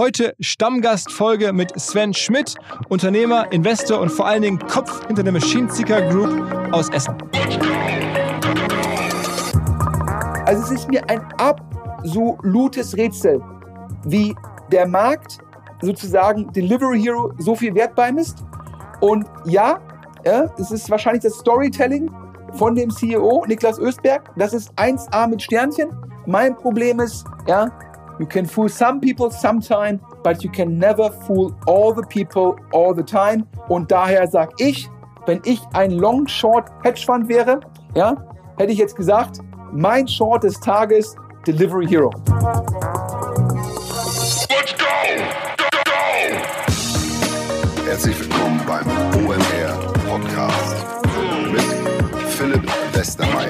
Heute Stammgastfolge mit Sven Schmidt, Unternehmer, Investor und vor allen Dingen Kopf hinter der Machine Seeker Group aus Essen. Also es ist mir ein absolutes Rätsel, wie der Markt sozusagen Delivery Hero so viel Wert beimisst. Und ja, ja, es ist wahrscheinlich das Storytelling von dem CEO Niklas Östberg. Das ist 1A mit Sternchen. Mein Problem ist, ja, you can fool some people sometime, but you can never fool all the people all the time. Und daher sage ich, wenn ich ein Long Short Hedge Fund wäre, ja, hätte ich jetzt gesagt, mein Short des Tages Delivery Hero. Let's go! Go, go! Herzlich willkommen beim OMR Podcast mit Philipp Westermeier.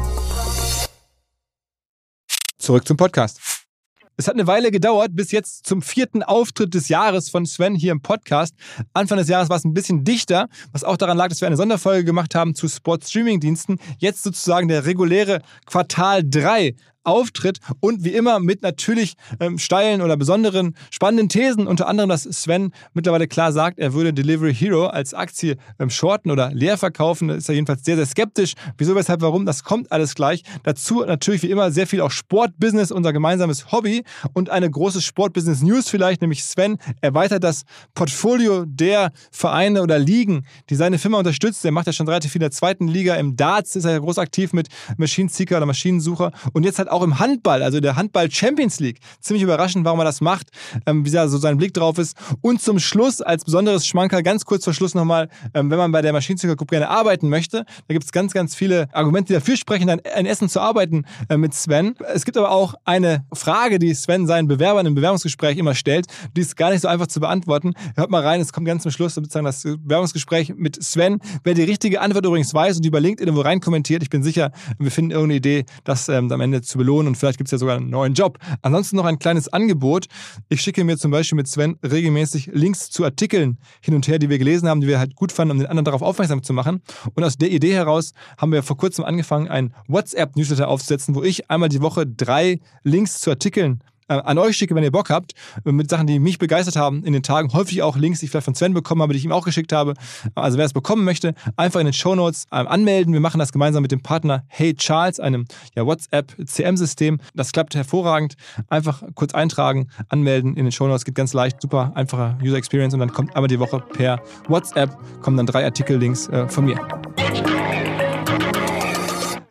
Zurück zum Podcast. Es hat eine Weile gedauert, bis jetzt zum vierten Auftritt des Jahres von Sven hier im Podcast. Anfang des Jahres war es ein bisschen dichter, was auch daran lag, dass wir eine Sonderfolge gemacht haben zu Sport-Streaming-Diensten. Jetzt sozusagen der reguläre Quartal 3 Auftritt und wie immer mit natürlich ähm, steilen oder besonderen spannenden Thesen, unter anderem, dass Sven mittlerweile klar sagt, er würde Delivery Hero als Aktie ähm, shorten oder leer verkaufen. Da ist er jedenfalls sehr, sehr skeptisch. Wieso, weshalb, warum, das kommt alles gleich. Dazu natürlich wie immer sehr viel auch Sportbusiness, unser gemeinsames Hobby und eine große Sportbusiness-News vielleicht, nämlich Sven erweitert das Portfolio der Vereine oder Ligen, die seine Firma unterstützt. Er macht ja schon relativ viel in der zweiten Liga. Im Darts ist er ja groß aktiv mit Machine Seeker oder Maschinensucher und jetzt hat auch im Handball, also der Handball Champions League. Ziemlich überraschend, warum er das macht, ähm, wie da so sein Blick drauf ist. Und zum Schluss, als besonderes Schmankerl, ganz kurz vor Schluss nochmal, ähm, wenn man bei der Maschinenzüger Group gerne arbeiten möchte, da gibt es ganz, ganz viele Argumente, die dafür sprechen, dann in Essen zu arbeiten äh, mit Sven. Es gibt aber auch eine Frage, die Sven seinen Bewerbern im Bewerbungsgespräch immer stellt. Die ist gar nicht so einfach zu beantworten. Hört mal rein, es kommt ganz zum Schluss sozusagen das Bewerbungsgespräch mit Sven. Wer die richtige Antwort übrigens weiß und die über LinkedIn irgendwo rein kommentiert, ich bin sicher, wir finden irgendeine Idee, das ähm, am Ende zu belohnen und vielleicht gibt es ja sogar einen neuen Job. Ansonsten noch ein kleines Angebot. Ich schicke mir zum Beispiel mit Sven regelmäßig Links zu Artikeln hin und her, die wir gelesen haben, die wir halt gut fanden, um den anderen darauf aufmerksam zu machen. Und aus der Idee heraus haben wir vor kurzem angefangen, ein WhatsApp-Newsletter aufzusetzen, wo ich einmal die Woche drei Links zu Artikeln an euch schicke, wenn ihr Bock habt, äh, mit Sachen, die mich begeistert haben in den Tagen. Häufig auch Links, die ich vielleicht von Sven bekommen habe, die ich ihm auch geschickt habe. Also wer es bekommen möchte, einfach in den Show Notes äh, anmelden. Wir machen das gemeinsam mit dem Partner Hey Charles, einem ja, WhatsApp-CM-System. Das klappt hervorragend. Einfach kurz eintragen, anmelden in den Show Notes. Geht ganz leicht, super einfacher User Experience und dann kommt einmal die Woche per WhatsApp kommen dann drei Artikel-Links äh, von mir.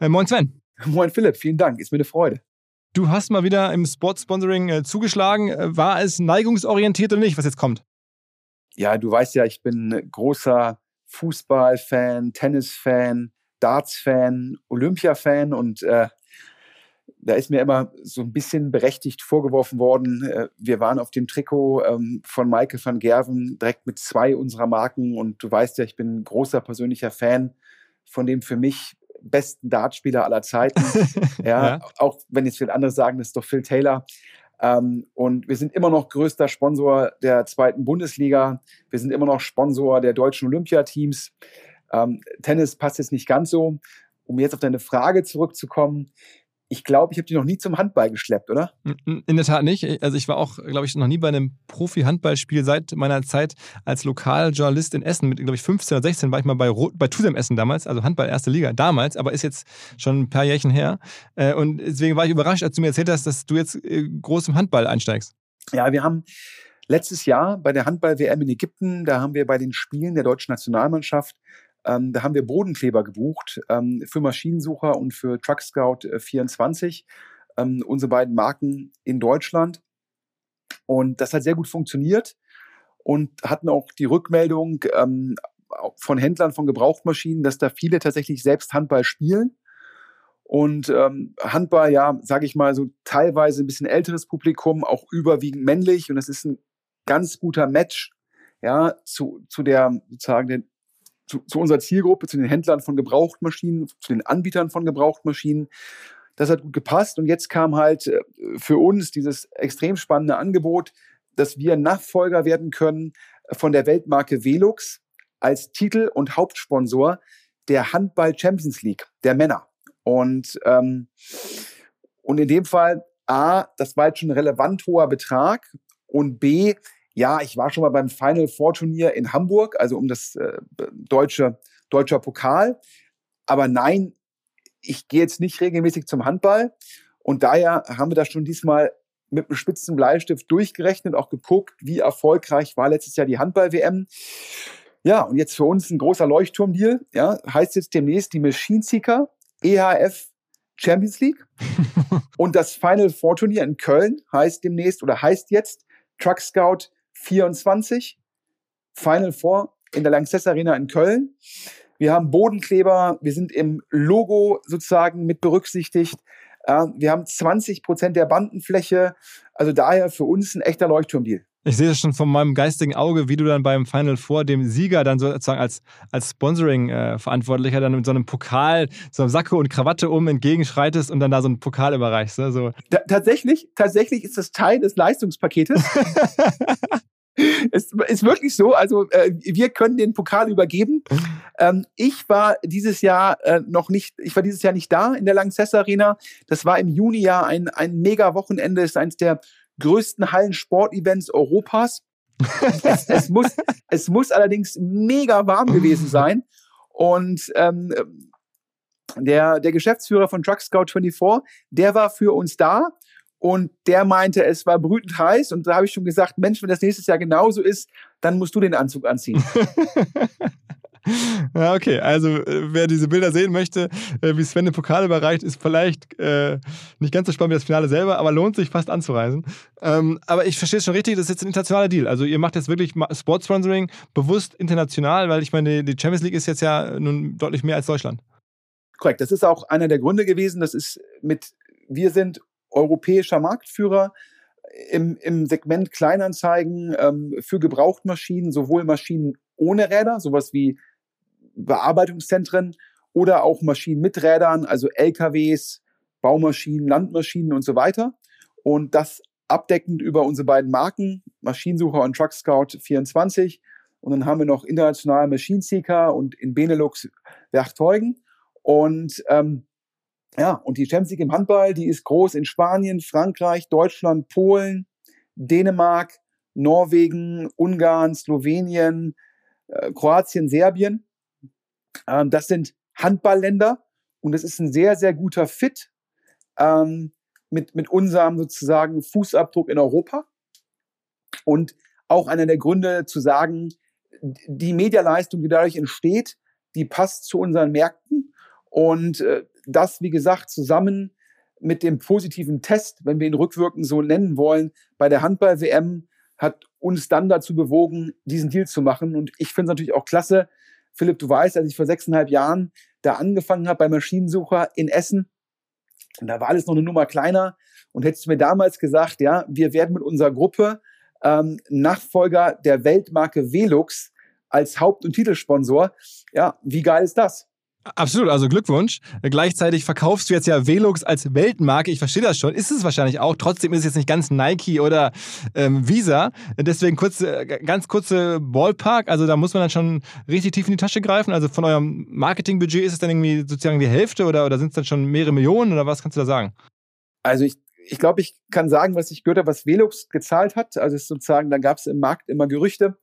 Äh, moin Sven. Moin Philipp, vielen Dank. Ist mir eine Freude. Du hast mal wieder im Sportsponsoring äh, zugeschlagen. Äh, war es neigungsorientiert oder nicht, was jetzt kommt? Ja, du weißt ja, ich bin großer Fußballfan, Tennisfan, Darts-Fan, Olympia-Fan und äh, da ist mir immer so ein bisschen berechtigt vorgeworfen worden, äh, wir waren auf dem Trikot ähm, von Michael van Gerven direkt mit zwei unserer Marken und du weißt ja, ich bin großer persönlicher Fan von dem für mich besten Dartspieler aller Zeiten. ja, ja, auch wenn jetzt viele andere sagen, das ist doch Phil Taylor. Ähm, und wir sind immer noch größter Sponsor der zweiten Bundesliga. Wir sind immer noch Sponsor der deutschen Olympiateams. Ähm, Tennis passt jetzt nicht ganz so. Um jetzt auf deine Frage zurückzukommen, ich glaube, ich habe die noch nie zum Handball geschleppt, oder? In der Tat nicht. Also ich war auch, glaube ich, noch nie bei einem Profi-Handballspiel seit meiner Zeit als Lokaljournalist in Essen. Mit, glaube ich, 15 oder 16 war ich mal bei, bei Tusem Essen damals, also Handball erste Liga damals, aber ist jetzt schon ein paar Jährchen her. Äh, und deswegen war ich überrascht, als du mir erzählt hast, dass du jetzt äh, groß im Handball einsteigst. Ja, wir haben letztes Jahr bei der Handball-WM in Ägypten, da haben wir bei den Spielen der deutschen Nationalmannschaft ähm, da haben wir Bodenkleber gebucht ähm, für Maschinensucher und für Truck Scout äh, 24, ähm, unsere beiden Marken in Deutschland. Und das hat sehr gut funktioniert und hatten auch die Rückmeldung ähm, von Händlern von Gebrauchtmaschinen, dass da viele tatsächlich selbst Handball spielen. Und ähm, Handball, ja, sage ich mal, so teilweise ein bisschen älteres Publikum, auch überwiegend männlich. Und das ist ein ganz guter Match ja, zu, zu der sozusagen zu, zu unserer Zielgruppe, zu den Händlern von Gebrauchtmaschinen, zu den Anbietern von Gebrauchtmaschinen. Das hat gut gepasst. Und jetzt kam halt äh, für uns dieses extrem spannende Angebot, dass wir Nachfolger werden können von der Weltmarke Velux als Titel und Hauptsponsor der Handball Champions League der Männer. Und, ähm, und in dem Fall, A, das war jetzt schon ein relevant hoher Betrag und B, ja, ich war schon mal beim Final Four Turnier in Hamburg, also um das äh, deutsche deutscher Pokal. Aber nein, ich gehe jetzt nicht regelmäßig zum Handball. Und daher haben wir das schon diesmal mit einem spitzen Bleistift durchgerechnet, auch geguckt, wie erfolgreich war letztes Jahr die Handball-WM. Ja, und jetzt für uns ein großer Leuchtturmdeal. Ja, heißt jetzt demnächst die Machine Seeker EHF Champions League. und das Final Four Turnier in Köln heißt demnächst oder heißt jetzt Truck Scout 24, Final Four in der Lanxess Arena in Köln. Wir haben Bodenkleber, wir sind im Logo sozusagen mit berücksichtigt. Wir haben 20 Prozent der Bandenfläche. Also daher für uns ein echter Leuchtturmdeal. Ich sehe das schon von meinem geistigen Auge, wie du dann beim Final Four dem Sieger dann sozusagen als, als Sponsoring-Verantwortlicher dann mit so einem Pokal, so einem Sacke und Krawatte um entgegenschreitest und dann da so einen Pokal überreichst. Ne? So. tatsächlich, tatsächlich ist das Teil des Leistungspaketes. es ist wirklich so. Also äh, wir können den Pokal übergeben. Ähm, ich war dieses Jahr äh, noch nicht, ich war dieses Jahr nicht da in der Lanxess Arena. Das war im Juni ja ein, ein mega Wochenende. Ist eines der größten Hallensportevents Europas. es, es, muss, es muss allerdings mega warm gewesen sein. Und ähm, der, der Geschäftsführer von Truck Scout 24, der war für uns da und der meinte, es war brütend heiß. Und da habe ich schon gesagt, Mensch, wenn das nächstes Jahr genauso ist, dann musst du den Anzug anziehen. Ja, okay. Also, äh, wer diese Bilder sehen möchte, äh, wie Sven den Pokal überreicht, ist vielleicht äh, nicht ganz so spannend wie das Finale selber, aber lohnt sich fast anzureisen. Ähm, aber ich verstehe es schon richtig, das ist jetzt ein internationaler Deal. Also, ihr macht jetzt wirklich Sportsponsoring bewusst international, weil ich meine, die Champions League ist jetzt ja nun deutlich mehr als Deutschland. Korrekt. Das ist auch einer der Gründe gewesen. Das ist mit, wir sind europäischer Marktführer im, im Segment Kleinanzeigen ähm, für Gebrauchtmaschinen, sowohl Maschinen ohne Räder, sowas wie Bearbeitungszentren oder auch Maschinen mit Rädern, also LKWs, Baumaschinen, Landmaschinen und so weiter. Und das abdeckend über unsere beiden Marken, Maschinensucher und Truck Scout 24. Und dann haben wir noch international Machine Seeker und in Benelux Werkzeugen. Und ähm, ja, und die Champions League im Handball, die ist groß in Spanien, Frankreich, Deutschland, Polen, Dänemark, Norwegen, Ungarn, Slowenien, äh, Kroatien, Serbien. Ähm, das sind Handballländer und es ist ein sehr, sehr guter Fit ähm, mit, mit unserem sozusagen Fußabdruck in Europa. Und auch einer der Gründe zu sagen, die Medialeistung, die dadurch entsteht, die passt zu unseren Märkten. Und äh, das, wie gesagt, zusammen mit dem positiven Test, wenn wir ihn rückwirkend so nennen wollen, bei der Handball-WM hat uns dann dazu bewogen, diesen Deal zu machen. Und ich finde es natürlich auch klasse. Philipp, du weißt, als ich vor sechseinhalb Jahren da angefangen habe bei Maschinensucher in Essen, und da war alles noch eine Nummer kleiner. Und hättest du mir damals gesagt, ja, wir werden mit unserer Gruppe ähm, Nachfolger der Weltmarke Velux als Haupt- und Titelsponsor, ja, wie geil ist das? Absolut, also Glückwunsch. Gleichzeitig verkaufst du jetzt ja Velux als Weltmarke. Ich verstehe das schon. Ist es wahrscheinlich auch. Trotzdem ist es jetzt nicht ganz Nike oder ähm, Visa. Deswegen kurz, äh, ganz kurze Ballpark. Also da muss man dann schon richtig tief in die Tasche greifen. Also von eurem Marketingbudget ist es dann irgendwie sozusagen die Hälfte oder, oder sind es dann schon mehrere Millionen oder was kannst du da sagen? Also ich, ich glaube, ich kann sagen, was ich gehört habe, was Velux gezahlt hat. Also sozusagen, da gab es im Markt immer Gerüchte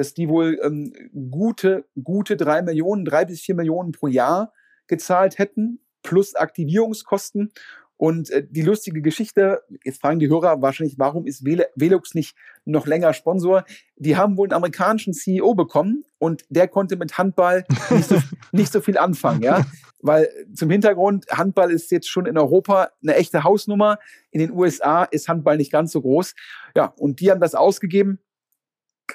dass die wohl ähm, gute, gute drei Millionen, drei bis vier Millionen pro Jahr gezahlt hätten, plus Aktivierungskosten. Und äh, die lustige Geschichte, jetzt fragen die Hörer wahrscheinlich, warum ist Velux nicht noch länger Sponsor? Die haben wohl einen amerikanischen CEO bekommen und der konnte mit Handball nicht so, nicht so viel anfangen, ja. Weil zum Hintergrund, Handball ist jetzt schon in Europa eine echte Hausnummer. In den USA ist Handball nicht ganz so groß. Ja, und die haben das ausgegeben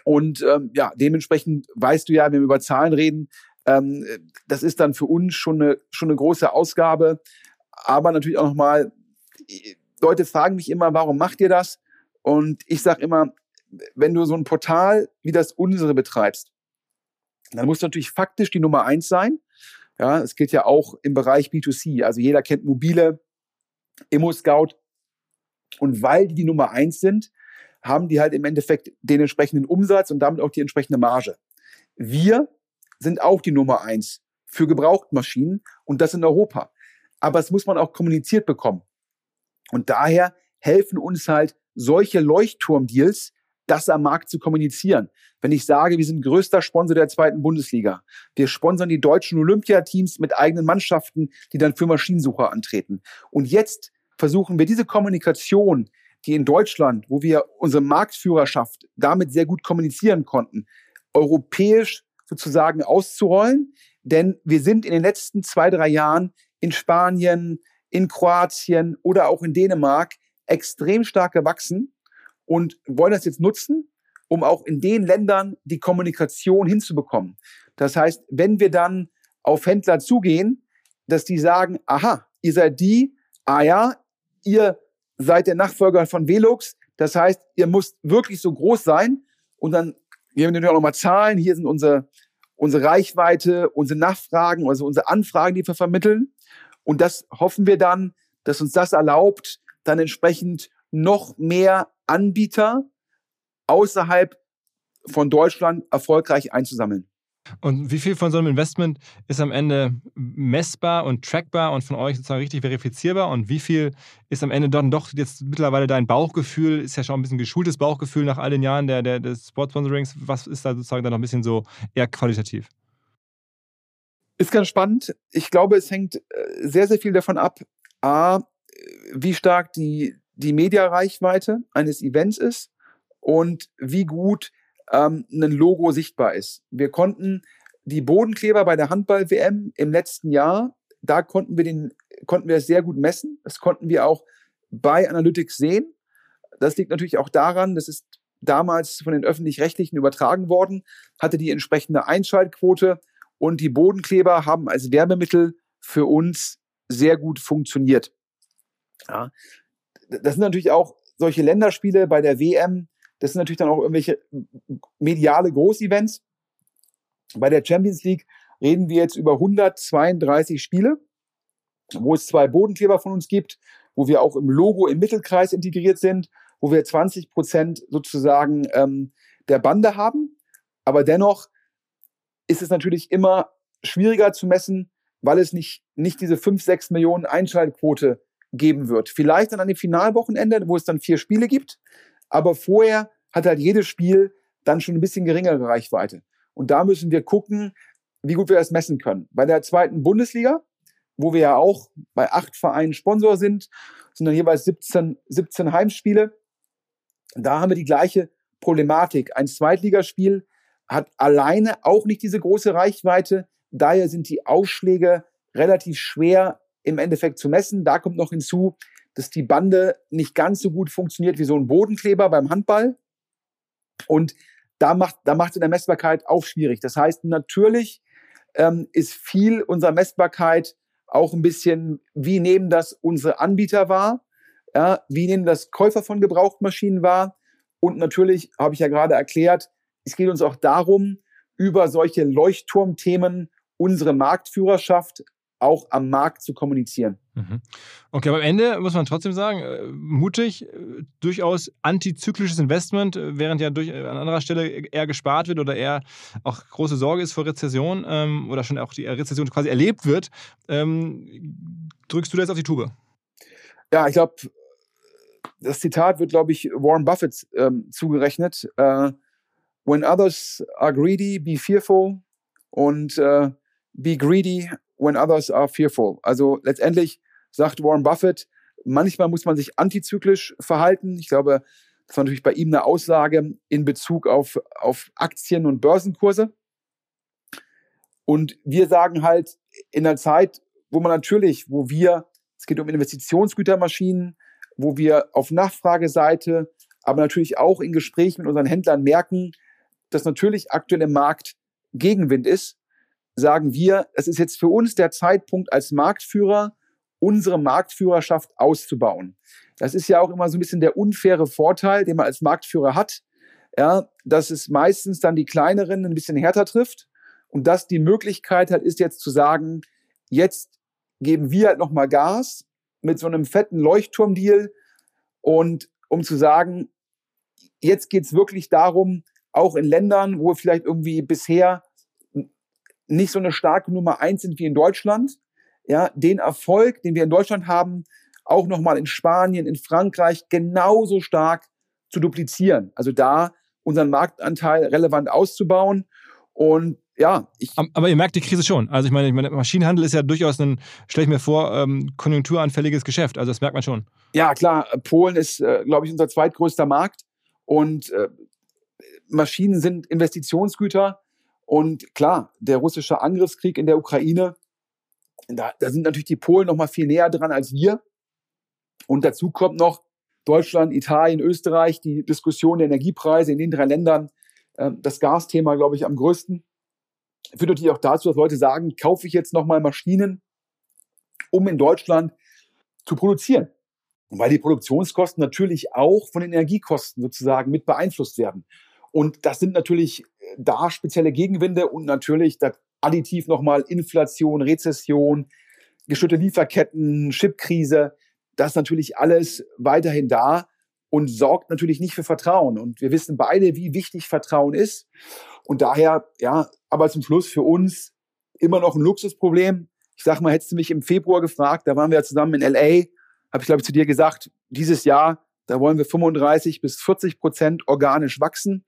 und ähm, ja, dementsprechend weißt du ja, wenn wir über Zahlen reden, ähm, das ist dann für uns schon eine, schon eine große Ausgabe. Aber natürlich auch nochmal, Leute fragen mich immer, warum macht ihr das? Und ich sage immer, wenn du so ein Portal wie das unsere betreibst, dann musst du natürlich faktisch die Nummer eins sein. Ja, es gilt ja auch im Bereich B2C. Also jeder kennt mobile, Immo-Scout. Und weil die die Nummer eins sind, haben die halt im Endeffekt den entsprechenden Umsatz und damit auch die entsprechende Marge. Wir sind auch die Nummer eins für Gebrauchtmaschinen und das in Europa. Aber es muss man auch kommuniziert bekommen. Und daher helfen uns halt solche Leuchtturmdeals, das am Markt zu kommunizieren. Wenn ich sage, wir sind größter Sponsor der zweiten Bundesliga, wir sponsern die deutschen Olympiateams mit eigenen Mannschaften, die dann für Maschinensucher antreten. Und jetzt versuchen wir diese Kommunikation die in Deutschland, wo wir unsere Marktführerschaft damit sehr gut kommunizieren konnten, europäisch sozusagen auszurollen. Denn wir sind in den letzten zwei, drei Jahren in Spanien, in Kroatien oder auch in Dänemark extrem stark gewachsen und wollen das jetzt nutzen, um auch in den Ländern die Kommunikation hinzubekommen. Das heißt, wenn wir dann auf Händler zugehen, dass die sagen, aha, ihr seid die, ah ja, ihr seid der Nachfolger von Velux. Das heißt, ihr müsst wirklich so groß sein. Und dann geben wir natürlich auch nochmal Zahlen. Hier sind unsere, unsere Reichweite, unsere Nachfragen, also unsere Anfragen, die wir vermitteln. Und das hoffen wir dann, dass uns das erlaubt, dann entsprechend noch mehr Anbieter außerhalb von Deutschland erfolgreich einzusammeln. Und wie viel von so einem Investment ist am Ende messbar und trackbar und von euch sozusagen richtig verifizierbar? Und wie viel ist am Ende dann doch jetzt mittlerweile dein Bauchgefühl? Ist ja schon ein bisschen geschultes Bauchgefühl nach all den Jahren der, der, des Sportsponsorings. Was ist da sozusagen dann noch ein bisschen so eher qualitativ? Ist ganz spannend. Ich glaube, es hängt äh, sehr, sehr viel davon ab, A, wie stark die, die Mediareichweite eines Events ist und wie gut ähm, ein Logo sichtbar ist. Wir konnten die Bodenkleber bei der Handball-WM im letzten Jahr, da konnten wir den, konnten wir es sehr gut messen. Das konnten wir auch bei Analytics sehen. Das liegt natürlich auch daran, das ist damals von den öffentlich-rechtlichen übertragen worden, hatte die entsprechende Einschaltquote und die Bodenkleber haben als Werbemittel für uns sehr gut funktioniert. Ja. Das sind natürlich auch solche Länderspiele bei der WM, das sind natürlich dann auch irgendwelche mediale Großevents. Bei der Champions League reden wir jetzt über 132 Spiele, wo es zwei Bodenkleber von uns gibt, wo wir auch im Logo im Mittelkreis integriert sind, wo wir 20 Prozent sozusagen ähm, der Bande haben. Aber dennoch ist es natürlich immer schwieriger zu messen, weil es nicht, nicht diese 5, 6 Millionen Einschaltquote geben wird. Vielleicht dann an dem Finalwochenende, wo es dann vier Spiele gibt. Aber vorher hat halt jedes Spiel dann schon ein bisschen geringere Reichweite. Und da müssen wir gucken, wie gut wir das messen können. Bei der zweiten Bundesliga, wo wir ja auch bei acht Vereinen Sponsor sind, sind dann jeweils 17, 17 Heimspiele. Da haben wir die gleiche Problematik. Ein Zweitligaspiel hat alleine auch nicht diese große Reichweite. Daher sind die Ausschläge relativ schwer im Endeffekt zu messen. Da kommt noch hinzu, dass die Bande nicht ganz so gut funktioniert wie so ein Bodenkleber beim Handball. Und da macht, da macht es in der Messbarkeit auch schwierig. Das heißt, natürlich ähm, ist viel unserer Messbarkeit auch ein bisschen, wie nehmen das unsere Anbieter wahr? Ja, wie nehmen das Käufer von Gebrauchtmaschinen wahr? Und natürlich habe ich ja gerade erklärt, es geht uns auch darum, über solche Leuchtturmthemen unsere Marktführerschaft auch am Markt zu kommunizieren. Mhm. Okay, aber am Ende muss man trotzdem sagen, äh, mutig, äh, durchaus antizyklisches Investment, äh, während ja durch, an anderer Stelle eher gespart wird oder eher auch große Sorge ist vor Rezession ähm, oder schon auch die Rezession quasi erlebt wird. Ähm, drückst du da jetzt auf die Tube? Ja, ich glaube, das Zitat wird, glaube ich, Warren Buffett ähm, zugerechnet. Uh, When others are greedy, be fearful und uh, be greedy when others are fearful. Also letztendlich sagt Warren Buffett, manchmal muss man sich antizyklisch verhalten. Ich glaube, das war natürlich bei ihm eine Aussage in Bezug auf, auf Aktien und Börsenkurse. Und wir sagen halt, in der Zeit, wo man natürlich, wo wir, es geht um Investitionsgütermaschinen, wo wir auf Nachfrageseite, aber natürlich auch in Gesprächen mit unseren Händlern merken, dass natürlich aktuell im Markt Gegenwind ist, sagen wir, es ist jetzt für uns der Zeitpunkt als Marktführer, unsere Marktführerschaft auszubauen. Das ist ja auch immer so ein bisschen der unfaire Vorteil, den man als Marktführer hat, ja, dass es meistens dann die kleineren ein bisschen härter trifft und dass die Möglichkeit halt ist jetzt zu sagen, jetzt geben wir halt nochmal Gas mit so einem fetten Leuchtturmdeal und um zu sagen, jetzt geht's wirklich darum, auch in Ländern, wo vielleicht irgendwie bisher nicht so eine starke Nummer eins sind wie in Deutschland, ja, den Erfolg, den wir in Deutschland haben, auch nochmal in Spanien, in Frankreich genauso stark zu duplizieren. Also da unseren Marktanteil relevant auszubauen. Und ja, ich. Aber ihr merkt die Krise schon. Also ich meine, ich meine Maschinenhandel ist ja durchaus ein, stelle ich mir vor, ähm, konjunkturanfälliges Geschäft. Also das merkt man schon. Ja, klar. Polen ist, äh, glaube ich, unser zweitgrößter Markt. Und äh, Maschinen sind Investitionsgüter. Und klar, der russische Angriffskrieg in der Ukraine, da, da sind natürlich die Polen noch mal viel näher dran als wir. Und dazu kommt noch Deutschland, Italien, Österreich, die Diskussion der Energiepreise in den drei Ländern, äh, das Gasthema, glaube ich, am größten. Führt natürlich auch dazu, dass Leute sagen, kaufe ich jetzt noch mal Maschinen, um in Deutschland zu produzieren. weil die Produktionskosten natürlich auch von den Energiekosten sozusagen mit beeinflusst werden. Und das sind natürlich da spezielle Gegenwinde und natürlich das additiv nochmal Inflation, Rezession, gestörte Lieferketten, Chipkrise. Das ist natürlich alles weiterhin da und sorgt natürlich nicht für Vertrauen. Und wir wissen beide, wie wichtig Vertrauen ist. Und daher, ja, aber zum Schluss für uns immer noch ein Luxusproblem. Ich sag mal, hättest du mich im Februar gefragt, da waren wir ja zusammen in LA, habe ich glaube ich zu dir gesagt, dieses Jahr, da wollen wir 35 bis 40 Prozent organisch wachsen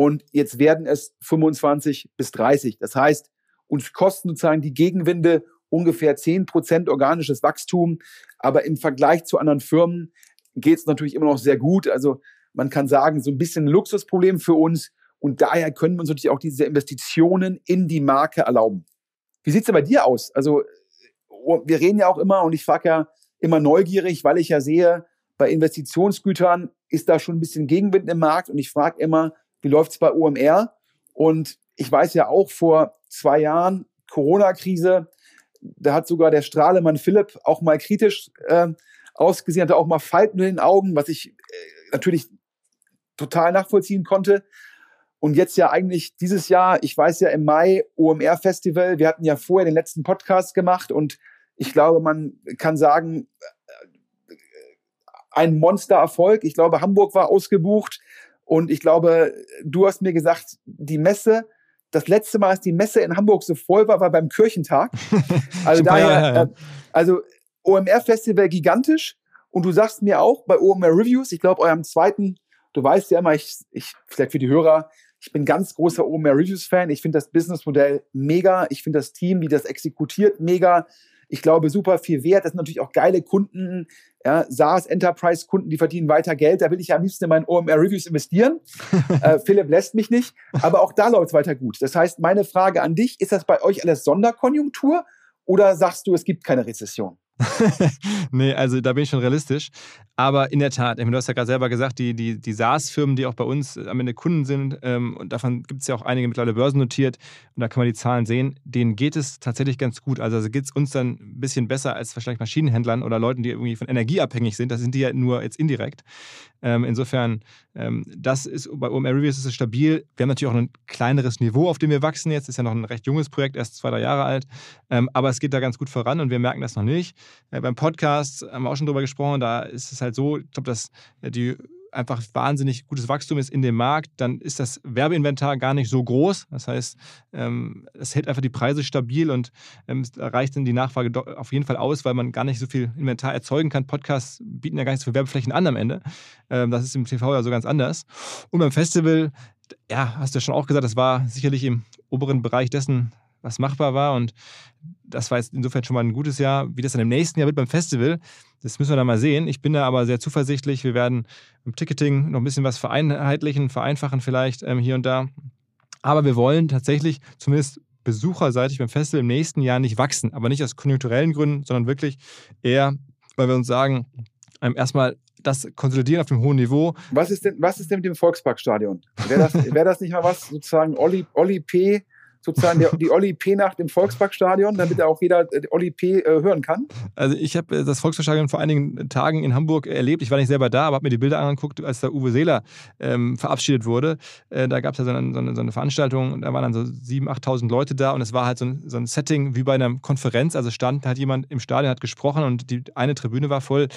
und jetzt werden es 25 bis 30. Das heißt, uns kosten sozusagen die Gegenwinde ungefähr 10 Prozent organisches Wachstum, aber im Vergleich zu anderen Firmen geht es natürlich immer noch sehr gut. Also man kann sagen, so ein bisschen ein Luxusproblem für uns und daher können wir uns natürlich auch diese Investitionen in die Marke erlauben. Wie sieht es denn bei dir aus? Also oh, wir reden ja auch immer und ich frage ja immer neugierig, weil ich ja sehe, bei Investitionsgütern ist da schon ein bisschen Gegenwind im Markt und ich frage immer, wie läuft es bei OMR? Und ich weiß ja auch vor zwei Jahren, Corona-Krise, da hat sogar der Strahlemann Philipp auch mal kritisch äh, ausgesehen, hatte auch mal Falten in den Augen, was ich äh, natürlich total nachvollziehen konnte. Und jetzt ja eigentlich dieses Jahr, ich weiß ja im Mai OMR Festival, wir hatten ja vorher den letzten Podcast gemacht und ich glaube, man kann sagen, äh, ein Monstererfolg. Ich glaube, Hamburg war ausgebucht. Und ich glaube, du hast mir gesagt, die Messe, das letzte Mal, als die Messe in Hamburg so voll war, war beim Kirchentag. Also daher. Äh, also OMR Festival gigantisch. Und du sagst mir auch bei OMR Reviews, ich glaube, eurem zweiten, du weißt ja immer, ich, ich, vielleicht für die Hörer, ich bin ganz großer OMR Reviews Fan. Ich finde das Businessmodell mega. Ich finde das Team, wie das exekutiert, mega. Ich glaube, super viel wert. Das sind natürlich auch geile Kunden, ja, SaaS Enterprise Kunden, die verdienen weiter Geld. Da will ich ja am liebsten in meinen OMR Reviews investieren. äh, Philipp lässt mich nicht. Aber auch da läuft es weiter gut. Das heißt, meine Frage an dich, ist das bei euch alles Sonderkonjunktur oder sagst du, es gibt keine Rezession? nee, also da bin ich schon realistisch. Aber in der Tat, du hast ja gerade selber gesagt, die, die, die SaaS-Firmen, die auch bei uns am Ende Kunden sind, ähm, und davon gibt es ja auch einige mittlerweile börsennotiert, und da kann man die Zahlen sehen, denen geht es tatsächlich ganz gut. Also, also geht es uns dann ein bisschen besser als wahrscheinlich Maschinenhändlern oder Leuten, die irgendwie von Energie abhängig sind. Das sind die ja nur jetzt indirekt. Ähm, insofern, ähm, das ist bei OMR Reviews ist es stabil. Wir haben natürlich auch ein kleineres Niveau, auf dem wir wachsen jetzt. Ist ja noch ein recht junges Projekt, erst zwei, drei Jahre alt. Ähm, aber es geht da ganz gut voran und wir merken das noch nicht. Äh, beim Podcast haben wir auch schon drüber gesprochen, da ist es halt so, ich glaube, dass die einfach wahnsinnig gutes Wachstum ist in dem Markt, dann ist das Werbeinventar gar nicht so groß. Das heißt, ähm, es hält einfach die Preise stabil und ähm, reicht dann die Nachfrage auf jeden Fall aus, weil man gar nicht so viel Inventar erzeugen kann. Podcasts bieten ja gar nicht so viele Werbeflächen an am Ende. Ähm, das ist im TV ja so ganz anders. Und beim Festival, ja, hast du ja schon auch gesagt, das war sicherlich im oberen Bereich dessen, was machbar war. Und das war jetzt insofern schon mal ein gutes Jahr. Wie das dann im nächsten Jahr wird beim Festival, das müssen wir dann mal sehen. Ich bin da aber sehr zuversichtlich. Wir werden im Ticketing noch ein bisschen was vereinheitlichen, vereinfachen vielleicht ähm, hier und da. Aber wir wollen tatsächlich zumindest besucherseitig beim Festival im nächsten Jahr nicht wachsen. Aber nicht aus konjunkturellen Gründen, sondern wirklich eher, weil wir uns sagen, ähm, erstmal das konsolidieren auf dem hohen Niveau. Was ist denn, was ist denn mit dem Volksparkstadion? Wäre das, wär das nicht mal was, sozusagen Olli, Olli P sozusagen der, die Olli P-Nacht im Volksparkstadion, damit da auch jeder äh, Olli P äh, hören kann? Also ich habe äh, das Volksparkstadion vor einigen Tagen in Hamburg erlebt. Ich war nicht selber da, aber habe mir die Bilder angeguckt, als da Uwe Seeler ähm, verabschiedet wurde. Äh, da gab es ja so eine, so, eine, so eine, Veranstaltung und da waren dann so 7.000, 8.000 Leute da und es war halt so ein, so ein, Setting wie bei einer Konferenz. Also stand halt jemand im Stadion, hat gesprochen und die eine Tribüne war voll.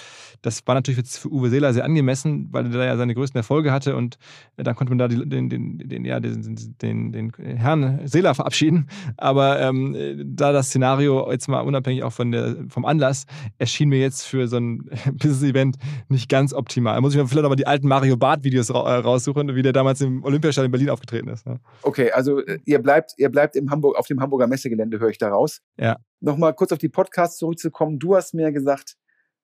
Das war natürlich jetzt für Uwe Seeler sehr angemessen, weil er da ja seine größten Erfolge hatte und dann konnte man da die, den, den, den, ja, den, den, den Herrn Seeler verabschieden verabschieden. Aber ähm, da das Szenario jetzt mal unabhängig auch von der, vom Anlass erschien mir jetzt für so ein Business-Event nicht ganz optimal. Da muss ich mir vielleicht aber die alten Mario Barth-Videos ra äh, raussuchen, wie der damals im Olympiastadion in Berlin aufgetreten ist. Ja. Okay, also äh, ihr bleibt, ihr bleibt im Hamburg, auf dem Hamburger Messegelände, höre ich daraus. Ja. Nochmal kurz auf die Podcasts zurückzukommen. Du hast mir gesagt,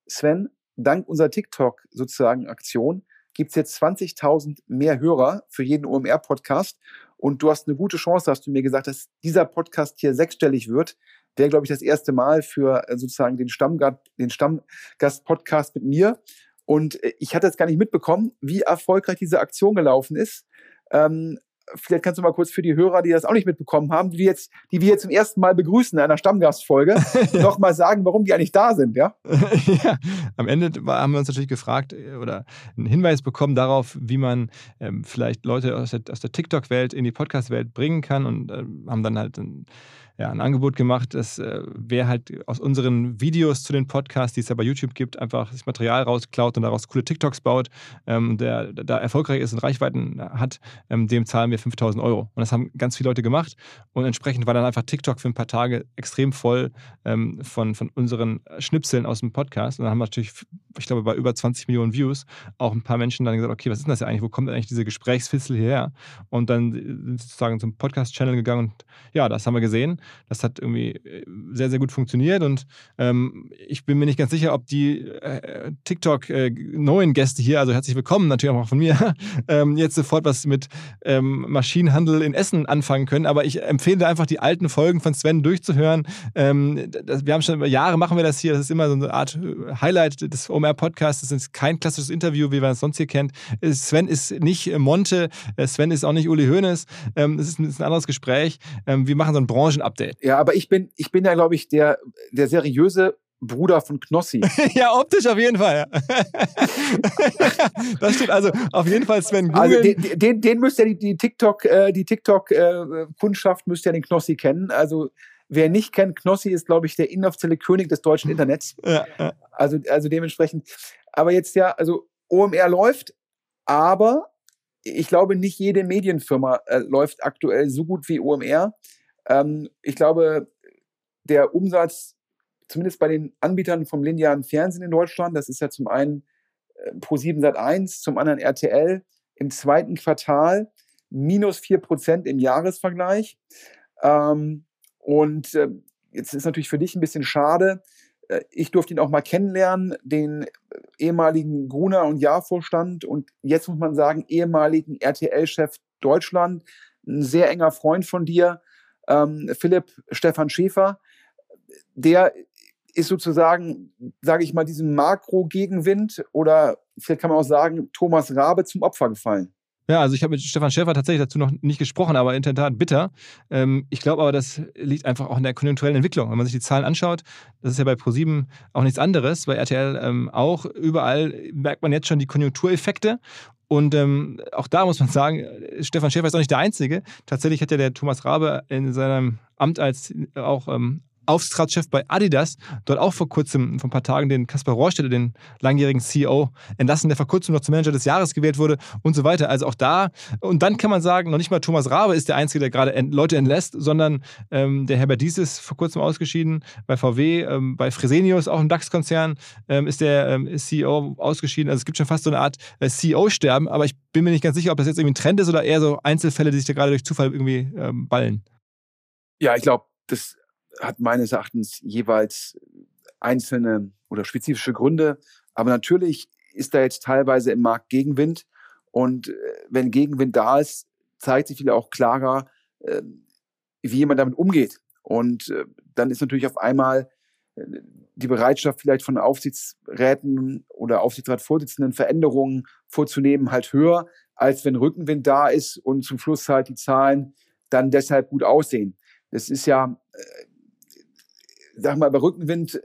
Sven, dank unserer TikTok sozusagen Aktion gibt es jetzt 20.000 mehr Hörer für jeden OMR-Podcast. Und du hast eine gute Chance, hast du mir gesagt, dass dieser Podcast hier sechsstellig wird. Wäre, glaube ich, das erste Mal für äh, sozusagen den Stammgast, den Stammgast-Podcast mit mir. Und äh, ich hatte jetzt gar nicht mitbekommen, wie erfolgreich diese Aktion gelaufen ist. Ähm, vielleicht kannst du mal kurz für die Hörer, die das auch nicht mitbekommen haben, die, jetzt, die wir jetzt zum ersten Mal begrüßen in einer Stammgastfolge, ja. noch mal sagen, warum die eigentlich da sind, ja? ja, am Ende haben wir uns natürlich gefragt äh, oder einen Hinweis bekommen darauf, wie man ähm, vielleicht Leute aus der, aus der TikTok-Welt in die Podcast-Welt bringen kann und äh, haben dann halt ein ja, ein Angebot gemacht, dass äh, wer halt aus unseren Videos zu den Podcasts, die es ja bei YouTube gibt, einfach das Material rausklaut und daraus coole TikToks baut, ähm, der da erfolgreich ist und Reichweiten hat, ähm, dem zahlen wir 5000 Euro. Und das haben ganz viele Leute gemacht und entsprechend war dann einfach TikTok für ein paar Tage extrem voll ähm, von, von unseren Schnipseln aus dem Podcast. Und dann haben wir natürlich, ich glaube, bei über 20 Millionen Views auch ein paar Menschen dann gesagt, okay, was ist denn das ja eigentlich? Wo kommt eigentlich diese Gesprächsfitzel hierher? Und dann sind sie sozusagen zum Podcast-Channel gegangen und ja, das haben wir gesehen. Das hat irgendwie äh, sehr, sehr gut funktioniert und ähm, ich bin mir nicht ganz sicher, ob die äh, TikTok äh, hier, also herzlich willkommen natürlich auch von mir, ähm, jetzt sofort was mit ähm, Maschinenhandel in Essen anfangen können, aber ich empfehle einfach die alten Folgen von Sven durchzuhören. Ähm, das, wir haben schon über Jahre machen wir das hier, das ist immer so eine Art äh, Highlight des OMR Podcasts, das ist kein klassisches Interview, wie man es sonst hier kennt. Sven ist nicht Monte, Sven ist auch nicht Uli Hoeneß, ähm, es ist, ist, ein anderes Gespräch. Ähm, wir machen so ein Branchenupdate Update. Ja, aber ich bin, ich bin ja, glaube ich, der, der seriöse Bruder von Knossi. ja, optisch auf jeden Fall. das stimmt. Also auf jeden Fall Sven Google. Also den, den, den müsst ihr die, die TikTok, äh, die TikTok-Kundschaft äh, müsst ihr den Knossi kennen. Also wer nicht kennt, Knossi ist, glaube ich, der inoffizielle König des deutschen Internets. Ja, ja. Also, also dementsprechend. Aber jetzt ja, also OMR läuft, aber ich glaube, nicht jede Medienfirma äh, läuft aktuell so gut wie OMR. Ähm, ich glaube, der Umsatz, zumindest bei den Anbietern vom linearen Fernsehen in Deutschland, das ist ja zum einen äh, Pro7 Sat1, zum anderen RTL, im zweiten Quartal minus 4% im Jahresvergleich. Ähm, und äh, jetzt ist natürlich für dich ein bisschen schade. Äh, ich durfte ihn auch mal kennenlernen, den äh, ehemaligen Gruner und Jahrvorstand und jetzt muss man sagen, ehemaligen RTL-Chef Deutschland, ein sehr enger Freund von dir ähm, Philipp Stefan Schäfer, der ist sozusagen, sage ich mal, diesem Makro-Gegenwind oder vielleicht kann man auch sagen, Thomas Rabe zum Opfer gefallen. Ja, also ich habe mit Stefan Schäfer tatsächlich dazu noch nicht gesprochen, aber in der Tat bitter. Ähm, ich glaube aber, das liegt einfach auch in der konjunkturellen Entwicklung. Wenn man sich die Zahlen anschaut, das ist ja bei ProSieben auch nichts anderes, bei RTL ähm, auch. Überall merkt man jetzt schon die Konjunktureffekte. Und ähm, auch da muss man sagen, Stefan Schäfer ist auch nicht der Einzige. Tatsächlich hat ja der Thomas Rabe in seinem Amt als auch ähm, Aufsichtsratschef bei Adidas, dort auch vor kurzem, vor ein paar Tagen, den Kaspar Rohrstedt, den langjährigen CEO, entlassen, der vor kurzem noch zum Manager des Jahres gewählt wurde und so weiter. Also auch da, und dann kann man sagen, noch nicht mal Thomas Rabe ist der Einzige, der gerade Leute entlässt, sondern ähm, der Herbert Dies ist vor kurzem ausgeschieden, bei VW, ähm, bei Fresenius, auch im DAX-Konzern, ähm, ist der ähm, CEO ausgeschieden. Also es gibt schon fast so eine Art äh, CEO-Sterben, aber ich bin mir nicht ganz sicher, ob das jetzt irgendwie ein Trend ist oder eher so Einzelfälle, die sich da gerade durch Zufall irgendwie ähm, ballen. Ja, ich glaube, das hat meines Erachtens jeweils einzelne oder spezifische Gründe. Aber natürlich ist da jetzt teilweise im Markt Gegenwind. Und äh, wenn Gegenwind da ist, zeigt sich wieder auch klarer, äh, wie jemand damit umgeht. Und äh, dann ist natürlich auf einmal die Bereitschaft vielleicht von Aufsichtsräten oder Aufsichtsratsvorsitzenden Veränderungen vorzunehmen halt höher, als wenn Rückenwind da ist und zum Schluss halt die Zahlen dann deshalb gut aussehen. Das ist ja sag mal, bei Rückenwind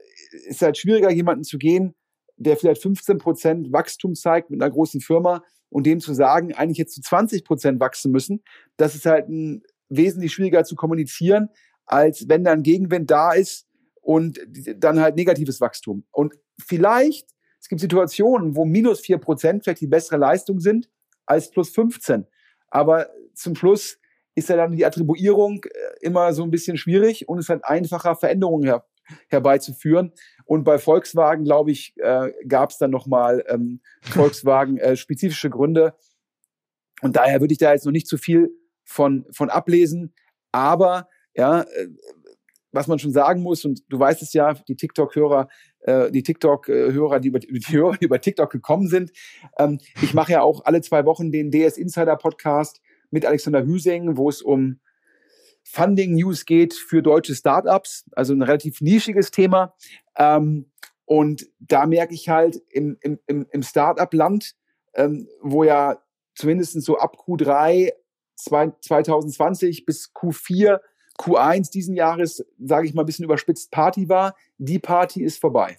ist halt schwieriger, jemanden zu gehen, der vielleicht 15 Prozent Wachstum zeigt mit einer großen Firma und dem zu sagen, eigentlich jetzt zu 20 Prozent wachsen müssen. Das ist halt ein, wesentlich schwieriger zu kommunizieren, als wenn dann Gegenwind da ist und dann halt negatives Wachstum. Und vielleicht, es gibt Situationen, wo minus 4 Prozent vielleicht die bessere Leistung sind als plus 15. Aber zum Schluss ist ja dann die Attribuierung äh, immer so ein bisschen schwierig und es ist halt einfacher, Veränderungen her herbeizuführen. Und bei Volkswagen, glaube ich, äh, gab es dann nochmal ähm, Volkswagen äh, spezifische Gründe. Und daher würde ich da jetzt noch nicht zu viel von, von ablesen. Aber ja, äh, was man schon sagen muss, und du weißt es ja, die TikTok-Hörer, äh, die TikTok-Hörer, die über, die Hörer, die über TikTok gekommen sind. Ähm, ich mache ja auch alle zwei Wochen den DS Insider Podcast mit Alexander Hüsing, wo es um Funding News geht für deutsche Startups, also ein relativ nischiges Thema. Ähm, und da merke ich halt im, im, im Startup-Land, ähm, wo ja zumindest so ab Q3 2020 bis Q4, Q1 diesen Jahres, sage ich mal ein bisschen überspitzt, Party war, die Party ist vorbei.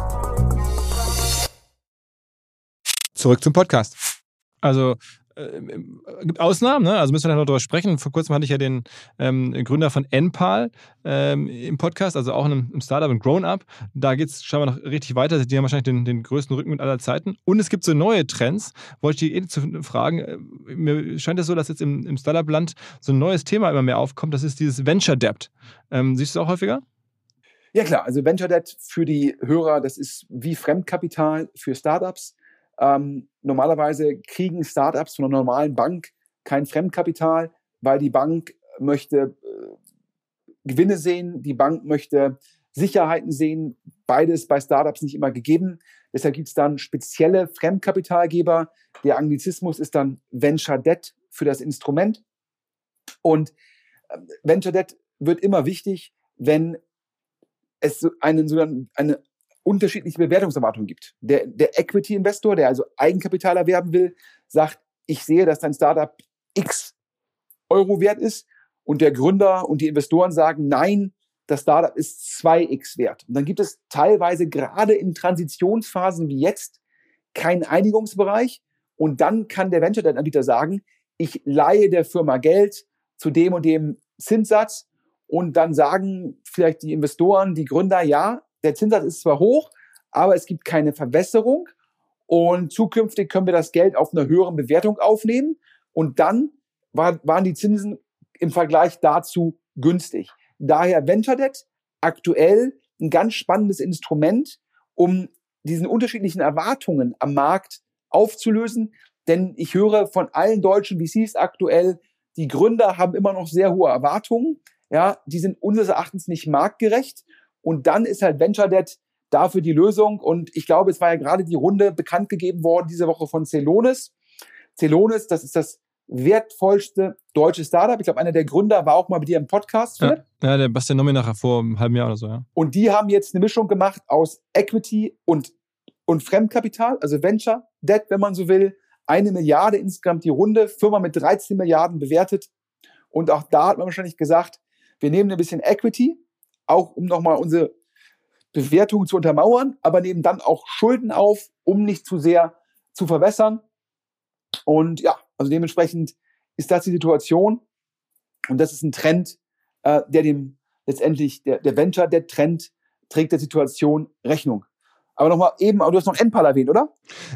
Zurück zum Podcast. Also äh, gibt Ausnahmen, ne? also müssen wir noch darüber sprechen. Vor kurzem hatte ich ja den ähm, Gründer von NPAL ähm, im Podcast, also auch in einem, im Startup, in Grown Up. Da geht es scheinbar noch richtig weiter. Die haben wahrscheinlich den, den größten Rücken mit aller Zeiten. Und es gibt so neue Trends. Wollte ich dich eh fragen. Äh, mir scheint es so, dass jetzt im, im Startup-Land so ein neues Thema immer mehr aufkommt. Das ist dieses Venture Debt. Ähm, siehst du es auch häufiger? Ja klar, also Venture Debt für die Hörer, das ist wie Fremdkapital für Startups. Ähm, normalerweise kriegen Startups von einer normalen Bank kein Fremdkapital, weil die Bank möchte äh, Gewinne sehen, die Bank möchte Sicherheiten sehen. beides bei Startups nicht immer gegeben. Deshalb gibt es dann spezielle Fremdkapitalgeber. Der Anglizismus ist dann Venture Debt für das Instrument. Und ähm, Venture Debt wird immer wichtig, wenn es einen, eine unterschiedliche Bewertungserwartungen gibt. Der, der Equity-Investor, der also Eigenkapital erwerben will, sagt, ich sehe, dass dein Startup X Euro wert ist und der Gründer und die Investoren sagen, nein, das Startup ist 2x wert. Und dann gibt es teilweise gerade in Transitionsphasen wie jetzt keinen Einigungsbereich und dann kann der Venture Debt Anbieter sagen, ich leihe der Firma Geld zu dem und dem Zinssatz und dann sagen vielleicht die Investoren, die Gründer, ja, der Zinssatz ist zwar hoch, aber es gibt keine Verwässerung und zukünftig können wir das Geld auf einer höheren Bewertung aufnehmen und dann war, waren die Zinsen im Vergleich dazu günstig. Daher Venture Debt aktuell ein ganz spannendes Instrument, um diesen unterschiedlichen Erwartungen am Markt aufzulösen. Denn ich höre von allen deutschen VCs aktuell, die Gründer haben immer noch sehr hohe Erwartungen. Ja, die sind unseres Erachtens nicht marktgerecht. Und dann ist halt Venture Debt dafür die Lösung. Und ich glaube, es war ja gerade die Runde bekannt gegeben worden diese Woche von Celonis. Celonis, das ist das wertvollste deutsche Startup. Ich glaube, einer der Gründer war auch mal bei dir im Podcast. Ja, ja der Bastian Nominacher vor einem halben Jahr oder so, ja. Und die haben jetzt eine Mischung gemacht aus Equity und, und Fremdkapital, also Venture, Debt, wenn man so will. Eine Milliarde insgesamt die Runde, Firma mit 13 Milliarden bewertet. Und auch da hat man wahrscheinlich gesagt, wir nehmen ein bisschen Equity, auch um nochmal unsere Bewertung zu untermauern, aber nehmen dann auch Schulden auf, um nicht zu sehr zu verwässern. Und ja, also dementsprechend ist das die Situation. Und das ist ein Trend, äh, der dem letztendlich, der, der Venture, der Trend trägt der Situation Rechnung. Aber nochmal eben, du hast noch Enpal erwähnt, oder?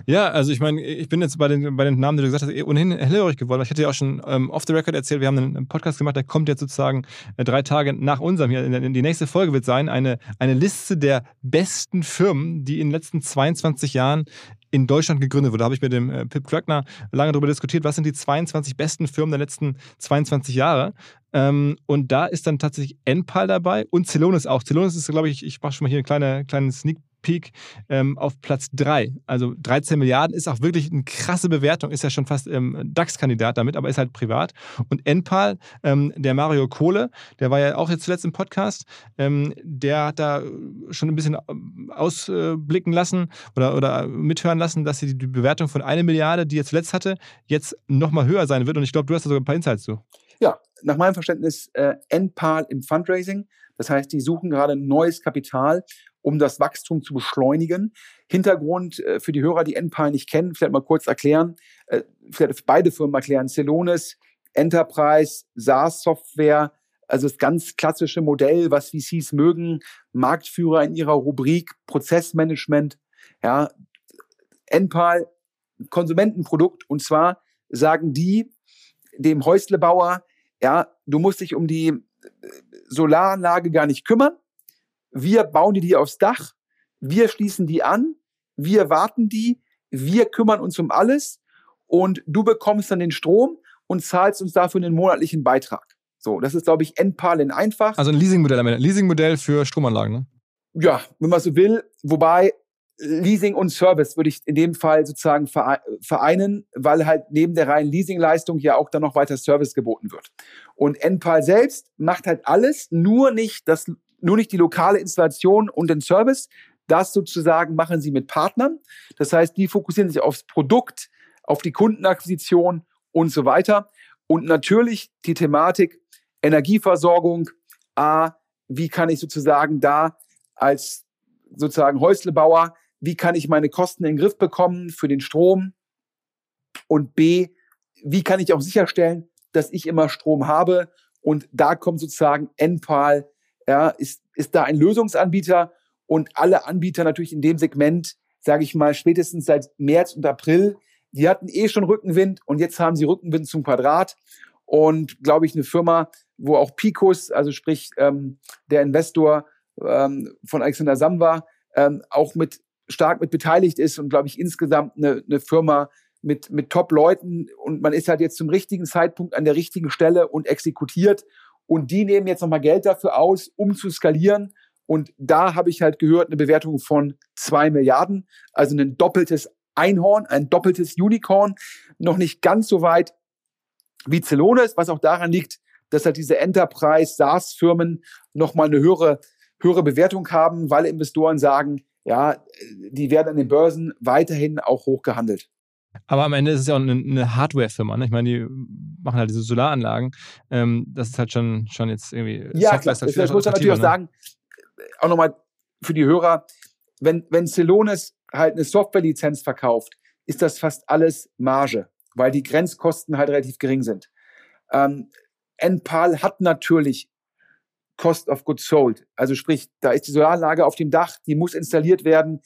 Ja, also ich meine, ich bin jetzt bei den, bei den Namen, die du gesagt hast, eh ohnehin hellhörig geworden. Ich hatte ja auch schon ähm, off the record erzählt, wir haben einen Podcast gemacht, der kommt jetzt sozusagen äh, drei Tage nach unserem hier. Die nächste Folge wird sein eine, eine Liste der besten Firmen, die in den letzten 22 Jahren in Deutschland gegründet wurde. Da habe ich mit dem äh, Pip Klöckner lange darüber diskutiert, was sind die 22 besten Firmen der letzten 22 Jahre. Ähm, und da ist dann tatsächlich Enpal dabei und Celonis auch. Celonis ist, glaube ich, ich mache schon mal hier einen kleine, kleinen Sneak Peak ähm, auf Platz 3. Also 13 Milliarden ist auch wirklich eine krasse Bewertung, ist ja schon fast ähm, DAX-Kandidat damit, aber ist halt privat. Und Enpal, ähm, der Mario Kohle, der war ja auch jetzt zuletzt im Podcast, ähm, der hat da schon ein bisschen ähm, ausblicken lassen oder, oder mithören lassen, dass die Bewertung von einer Milliarde, die er zuletzt hatte, jetzt nochmal höher sein wird. Und ich glaube, du hast da sogar ein paar Insights zu. Ja, nach meinem Verständnis äh, Enpal im Fundraising. Das heißt, die suchen gerade neues Kapital um das Wachstum zu beschleunigen. Hintergrund äh, für die Hörer, die Enpal nicht kennen, vielleicht mal kurz erklären, äh, vielleicht beide Firmen erklären. Celonis, Enterprise, SaaS-Software, also das ganz klassische Modell, was VCs mögen, Marktführer in ihrer Rubrik Prozessmanagement. Ja, Enpal, Konsumentenprodukt und zwar sagen die dem Häuslebauer, ja, du musst dich um die äh, Solaranlage gar nicht kümmern. Wir bauen die dir aufs Dach, wir schließen die an, wir warten die, wir kümmern uns um alles und du bekommst dann den Strom und zahlst uns dafür einen monatlichen Beitrag. So, das ist, glaube ich, Endpal in einfach. Also ein Leasingmodell, ein Leasingmodell für Stromanlagen, ne? Ja, wenn man so will. Wobei Leasing und Service würde ich in dem Fall sozusagen vereinen, weil halt neben der reinen Leasingleistung ja auch dann noch weiter Service geboten wird. Und Enpal selbst macht halt alles, nur nicht das nur nicht die lokale Installation und den Service. Das sozusagen machen sie mit Partnern. Das heißt, die fokussieren sich aufs Produkt, auf die Kundenakquisition und so weiter. Und natürlich die Thematik Energieversorgung. A, wie kann ich sozusagen da als sozusagen Häuslebauer, wie kann ich meine Kosten in den Griff bekommen für den Strom? Und B, wie kann ich auch sicherstellen, dass ich immer Strom habe? Und da kommt sozusagen Enpal ja, ist, ist da ein Lösungsanbieter und alle Anbieter natürlich in dem Segment, sage ich mal, spätestens seit März und April, die hatten eh schon Rückenwind und jetzt haben sie Rückenwind zum Quadrat und glaube ich eine Firma, wo auch Picos, also sprich ähm, der Investor ähm, von Alexander Samba, ähm, auch mit stark mit beteiligt ist und glaube ich insgesamt eine, eine Firma mit, mit Top-Leuten und man ist halt jetzt zum richtigen Zeitpunkt an der richtigen Stelle und exekutiert und die nehmen jetzt nochmal Geld dafür aus, um zu skalieren. Und da habe ich halt gehört, eine Bewertung von zwei Milliarden, also ein doppeltes Einhorn, ein doppeltes Unicorn, noch nicht ganz so weit wie Celonis, was auch daran liegt, dass halt diese Enterprise SaaS-Firmen nochmal eine höhere, höhere Bewertung haben, weil Investoren sagen, ja, die werden an den Börsen weiterhin auch hoch gehandelt. Aber am Ende ist es ja auch eine, eine Hardware-Firma. Ne? Ich meine, die machen halt diese Solaranlagen. Ähm, das ist halt schon, schon jetzt irgendwie. Ja, klar. Das, das muss man natürlich auch ne? sagen, auch nochmal für die Hörer, wenn, wenn Celonis halt eine Software-Lizenz verkauft, ist das fast alles Marge, weil die Grenzkosten halt relativ gering sind. Ähm, NPAL hat natürlich Cost of Goods Sold. Also sprich, da ist die Solaranlage auf dem Dach, die muss installiert werden,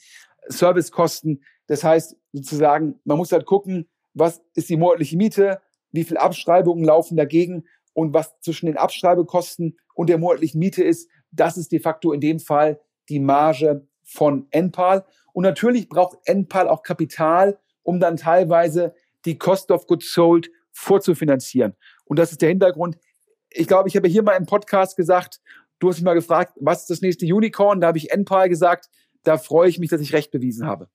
Servicekosten. Das heißt sozusagen, man muss halt gucken, was ist die monatliche Miete, wie viele Abschreibungen laufen dagegen und was zwischen den Abschreibekosten und der monatlichen Miete ist, das ist de facto in dem Fall die Marge von NPAL. Und natürlich braucht NPAL auch Kapital, um dann teilweise die Cost of Goods Sold vorzufinanzieren. Und das ist der Hintergrund. Ich glaube, ich habe hier mal im Podcast gesagt, du hast mich mal gefragt, was ist das nächste Unicorn? Da habe ich NPAL gesagt. Da freue ich mich, dass ich recht bewiesen habe.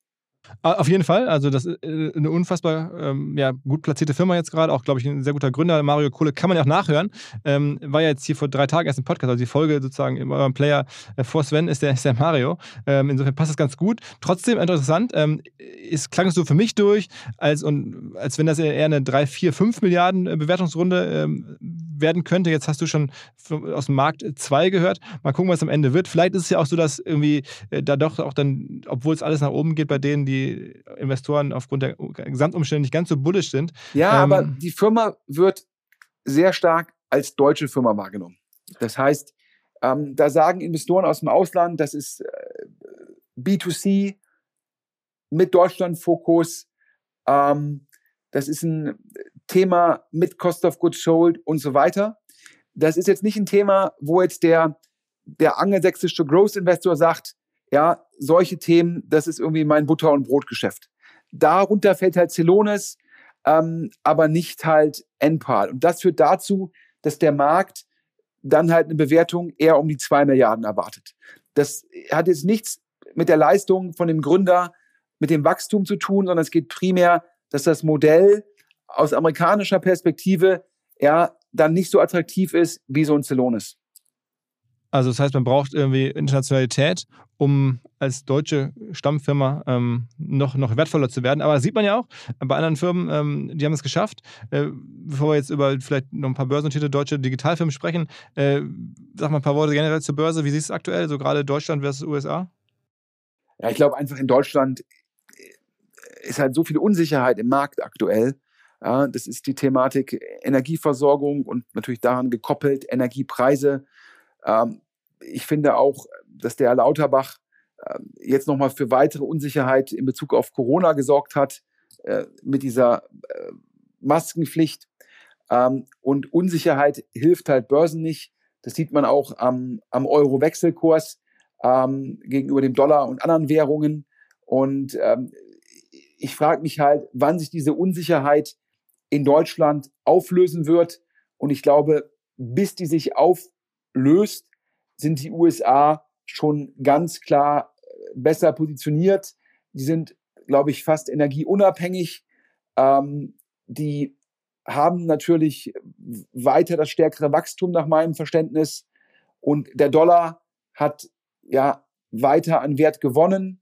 Auf jeden Fall. Also, das ist äh, eine unfassbar ähm, ja, gut platzierte Firma jetzt gerade. Auch, glaube ich, ein sehr guter Gründer. Mario Kohle kann man ja auch nachhören. Ähm, war ja jetzt hier vor drei Tagen erst im Podcast. Also, die Folge sozusagen in eurem Player äh, vor Sven ist der, ist der Mario. Ähm, insofern passt das ganz gut. Trotzdem interessant. Ähm, es klang so für mich durch, als, und, als wenn das eher eine 3, 4, 5 Milliarden äh, Bewertungsrunde ähm, werden könnte. Jetzt hast du schon aus dem Markt 2 gehört. Mal gucken, was am Ende wird. Vielleicht ist es ja auch so, dass irgendwie äh, da doch auch dann, obwohl es alles nach oben geht bei denen, die die Investoren aufgrund der Gesamtumstände nicht ganz so bullisch sind. Ja, ähm, aber die Firma wird sehr stark als deutsche Firma wahrgenommen. Das heißt, ähm, da sagen Investoren aus dem Ausland, das ist äh, B2C mit Deutschland-Fokus. Ähm, das ist ein Thema mit Cost of Goods Sold und so weiter. Das ist jetzt nicht ein Thema, wo jetzt der, der angelsächsische Growth Investor sagt, ja, solche Themen, das ist irgendwie mein Butter- und Brotgeschäft. Darunter fällt halt Celonis, ähm, aber nicht halt NPAL. Und das führt dazu, dass der Markt dann halt eine Bewertung eher um die zwei Milliarden erwartet. Das hat jetzt nichts mit der Leistung von dem Gründer, mit dem Wachstum zu tun, sondern es geht primär, dass das Modell aus amerikanischer Perspektive ja dann nicht so attraktiv ist wie so ein Celonis. Also das heißt, man braucht irgendwie Internationalität, um als deutsche Stammfirma ähm, noch, noch wertvoller zu werden. Aber das sieht man ja auch bei anderen Firmen, ähm, die haben es geschafft. Äh, bevor wir jetzt über vielleicht noch ein paar börsennotierte deutsche Digitalfirmen sprechen, äh, sag mal ein paar Worte generell zur Börse. Wie siehst du es aktuell, so gerade Deutschland versus USA? Ja, ich glaube einfach in Deutschland äh, ist halt so viel Unsicherheit im Markt aktuell. Ja, das ist die Thematik Energieversorgung und natürlich daran gekoppelt Energiepreise. Ähm, ich finde auch, dass der Herr Lauterbach äh, jetzt nochmal für weitere Unsicherheit in Bezug auf Corona gesorgt hat äh, mit dieser äh, Maskenpflicht. Ähm, und Unsicherheit hilft halt Börsen nicht. Das sieht man auch am, am Euro-Wechselkurs ähm, gegenüber dem Dollar und anderen Währungen. Und ähm, ich frage mich halt, wann sich diese Unsicherheit in Deutschland auflösen wird. Und ich glaube, bis die sich auflöst, sind die USA schon ganz klar äh, besser positioniert. Die sind, glaube ich, fast energieunabhängig. Ähm, die haben natürlich weiter das stärkere Wachstum nach meinem Verständnis. Und der Dollar hat ja weiter an Wert gewonnen.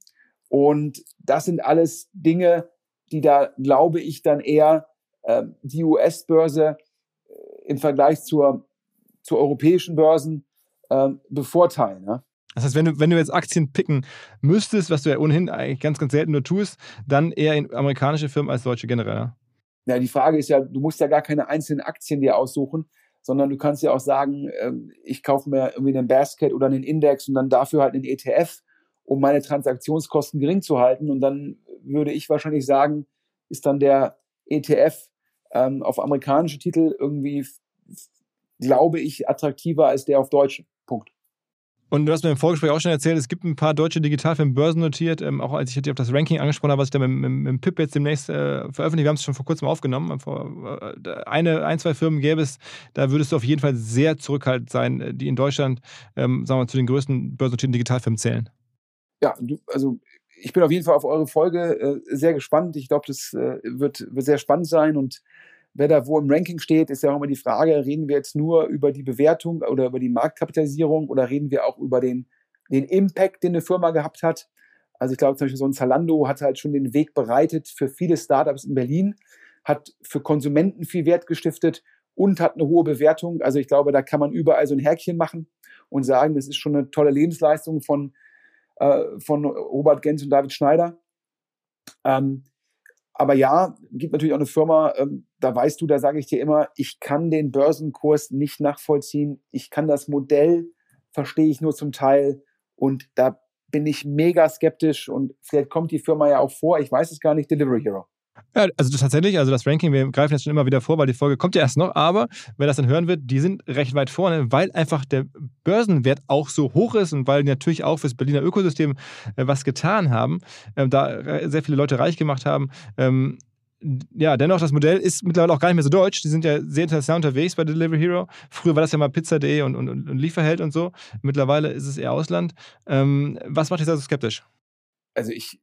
Und das sind alles Dinge, die da, glaube ich, dann eher äh, die US-Börse im Vergleich zur, zu europäischen Börsen ähm, bevorteilen. Ne? Das heißt, wenn du, wenn du jetzt Aktien picken müsstest, was du ja ohnehin eigentlich ganz, ganz selten nur tust, dann eher in amerikanische Firmen als deutsche generell. Ja, die Frage ist ja, du musst ja gar keine einzelnen Aktien dir aussuchen, sondern du kannst ja auch sagen, ähm, ich kaufe mir irgendwie einen Basket oder einen Index und dann dafür halt einen ETF, um meine Transaktionskosten gering zu halten. Und dann würde ich wahrscheinlich sagen, ist dann der ETF ähm, auf amerikanische Titel irgendwie, glaube ich, attraktiver als der auf deutsche. Und du hast mir im Vorgespräch auch schon erzählt, es gibt ein paar deutsche Digitalfilme börsennotiert, ähm, auch als ich dir auf das Ranking angesprochen habe, was ich da mit, mit, mit PIP jetzt demnächst äh, veröffentlicht. Wir haben es schon vor kurzem aufgenommen. Vor, äh, eine, ein, zwei Firmen gäbe es, da würdest du auf jeden Fall sehr zurückhaltend sein, die in Deutschland, ähm, sagen wir mal, zu den größten börsennotierten Digitalfilmen zählen. Ja, du, also ich bin auf jeden Fall auf eure Folge äh, sehr gespannt. Ich glaube, das äh, wird, wird sehr spannend sein und wer da wo im Ranking steht, ist ja auch immer die Frage, reden wir jetzt nur über die Bewertung oder über die Marktkapitalisierung oder reden wir auch über den, den Impact, den eine Firma gehabt hat? Also ich glaube zum Beispiel so ein Zalando hat halt schon den Weg bereitet für viele Startups in Berlin, hat für Konsumenten viel Wert gestiftet und hat eine hohe Bewertung. Also ich glaube, da kann man überall so ein Häkchen machen und sagen, das ist schon eine tolle Lebensleistung von, äh, von Robert Gens und David Schneider. Ähm, aber ja, gibt natürlich auch eine Firma, ähm, da weißt du, da sage ich dir immer, ich kann den Börsenkurs nicht nachvollziehen. Ich kann das Modell, verstehe ich nur zum Teil. Und da bin ich mega skeptisch und vielleicht kommt die Firma ja auch vor, ich weiß es gar nicht, Delivery Hero. Ja, also tatsächlich, also das Ranking, wir greifen jetzt schon immer wieder vor, weil die Folge kommt ja erst noch, aber wer das dann hören wird, die sind recht weit vorne, weil einfach der Börsenwert auch so hoch ist und weil die natürlich auch fürs Berliner Ökosystem äh, was getan haben, äh, da äh, sehr viele Leute reich gemacht haben. Ähm, ja, dennoch, das Modell ist mittlerweile auch gar nicht mehr so deutsch. Die sind ja sehr international unterwegs bei Delivery Hero. Früher war das ja mal Pizza.de und, und, und Lieferheld und so. Mittlerweile ist es eher Ausland. Ähm, was macht dich da so skeptisch? Also ich,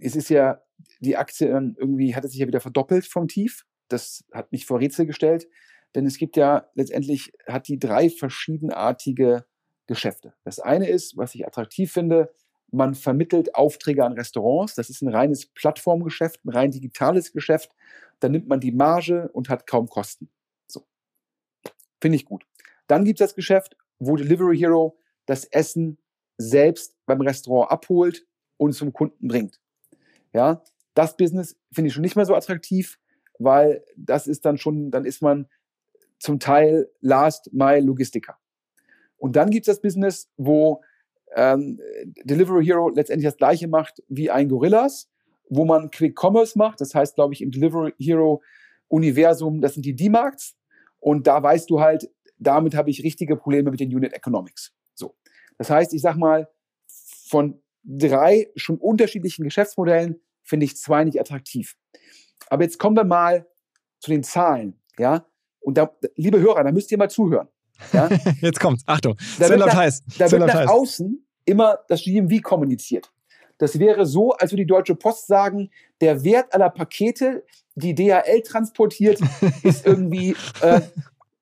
es ist ja die Aktie dann irgendwie hat es sich ja wieder verdoppelt vom Tief. Das hat mich vor Rätsel gestellt, denn es gibt ja letztendlich hat die drei verschiedenartige Geschäfte. Das eine ist, was ich attraktiv finde, man vermittelt Aufträge an Restaurants. Das ist ein reines Plattformgeschäft, ein rein digitales Geschäft. Da nimmt man die Marge und hat kaum Kosten. So. Finde ich gut. Dann gibt es das Geschäft, wo Delivery Hero das Essen selbst beim Restaurant abholt und zum Kunden bringt. Ja, das Business finde ich schon nicht mehr so attraktiv, weil das ist dann schon, dann ist man zum Teil Last Mile Logistiker. Und dann gibt es das Business, wo ähm, Delivery Hero letztendlich das gleiche macht wie ein Gorillas, wo man Quick Commerce macht. Das heißt, glaube ich, im Delivery Hero Universum, das sind die D-Marks. Und da weißt du halt, damit habe ich richtige Probleme mit den Unit Economics. So. Das heißt, ich sag mal, von drei schon unterschiedlichen Geschäftsmodellen finde ich zwei nicht attraktiv. Aber jetzt kommen wir mal zu den Zahlen, ja. Und da, liebe Hörer, da müsst ihr mal zuhören. Ja? jetzt kommt's. Achtung. Da wird nach, heiß. Da wird nach heiß. außen immer das GMV kommuniziert. Das wäre so, als würde die Deutsche Post sagen, der Wert aller Pakete, die DHL transportiert, ist irgendwie äh,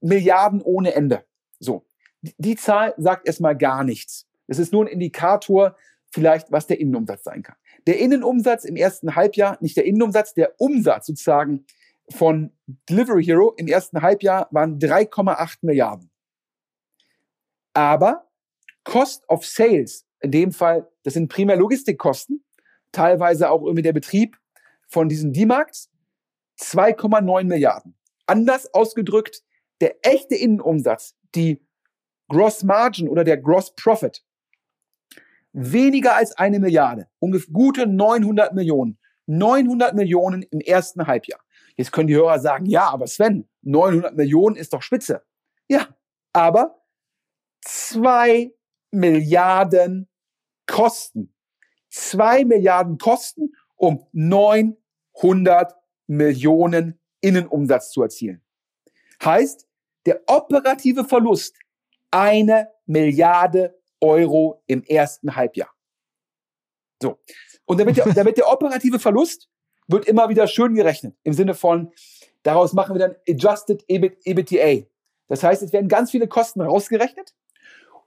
Milliarden ohne Ende. So. Die Zahl sagt erstmal gar nichts. Es ist nur ein Indikator, vielleicht, was der Innenumsatz sein kann. Der Innenumsatz im ersten Halbjahr, nicht der Innenumsatz, der Umsatz sozusagen von Delivery Hero im ersten Halbjahr waren 3,8 Milliarden. Aber Cost of Sales, in dem Fall, das sind primär Logistikkosten, teilweise auch irgendwie der Betrieb von diesen D-Marks, 2,9 Milliarden. Anders ausgedrückt, der echte Innenumsatz, die Gross Margin oder der Gross Profit weniger als eine Milliarde, ungefähr gute 900 Millionen. 900 Millionen im ersten Halbjahr. Jetzt können die Hörer sagen, ja, aber Sven, 900 Millionen ist doch spitze. Ja, aber zwei Milliarden Kosten. Zwei Milliarden Kosten, um 900 Millionen Innenumsatz zu erzielen. Heißt, der operative Verlust eine Milliarde Euro im ersten Halbjahr. So. Und damit der, damit der operative Verlust wird immer wieder schön gerechnet. Im Sinne von, daraus machen wir dann Adjusted EBIT, EBITDA. Das heißt, es werden ganz viele Kosten rausgerechnet.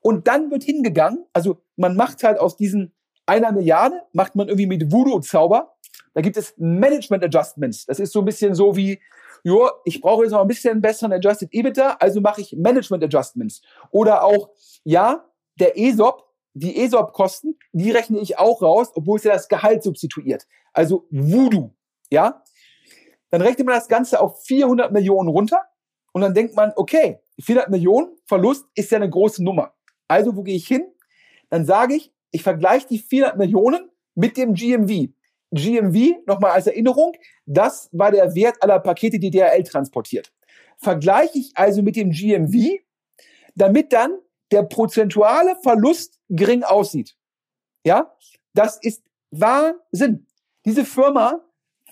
Und dann wird hingegangen, also man macht halt aus diesen einer Milliarde, macht man irgendwie mit Voodoo-Zauber. Da gibt es Management Adjustments. Das ist so ein bisschen so wie, jo, ich brauche jetzt noch ein bisschen besseren Adjusted EBITDA, also mache ich Management Adjustments. Oder auch, ja, der ESOP, die ESOP-Kosten, die rechne ich auch raus, obwohl es ja das Gehalt substituiert. Also Voodoo, ja? Dann rechnet man das Ganze auf 400 Millionen runter und dann denkt man, okay, 400 Millionen Verlust ist ja eine große Nummer. Also wo gehe ich hin? Dann sage ich, ich vergleiche die 400 Millionen mit dem GMV. GMV, nochmal als Erinnerung, das war der Wert aller Pakete, die DHL transportiert. Vergleiche ich also mit dem GMV, damit dann der prozentuale Verlust gering aussieht. Ja, das ist Wahnsinn. Diese Firma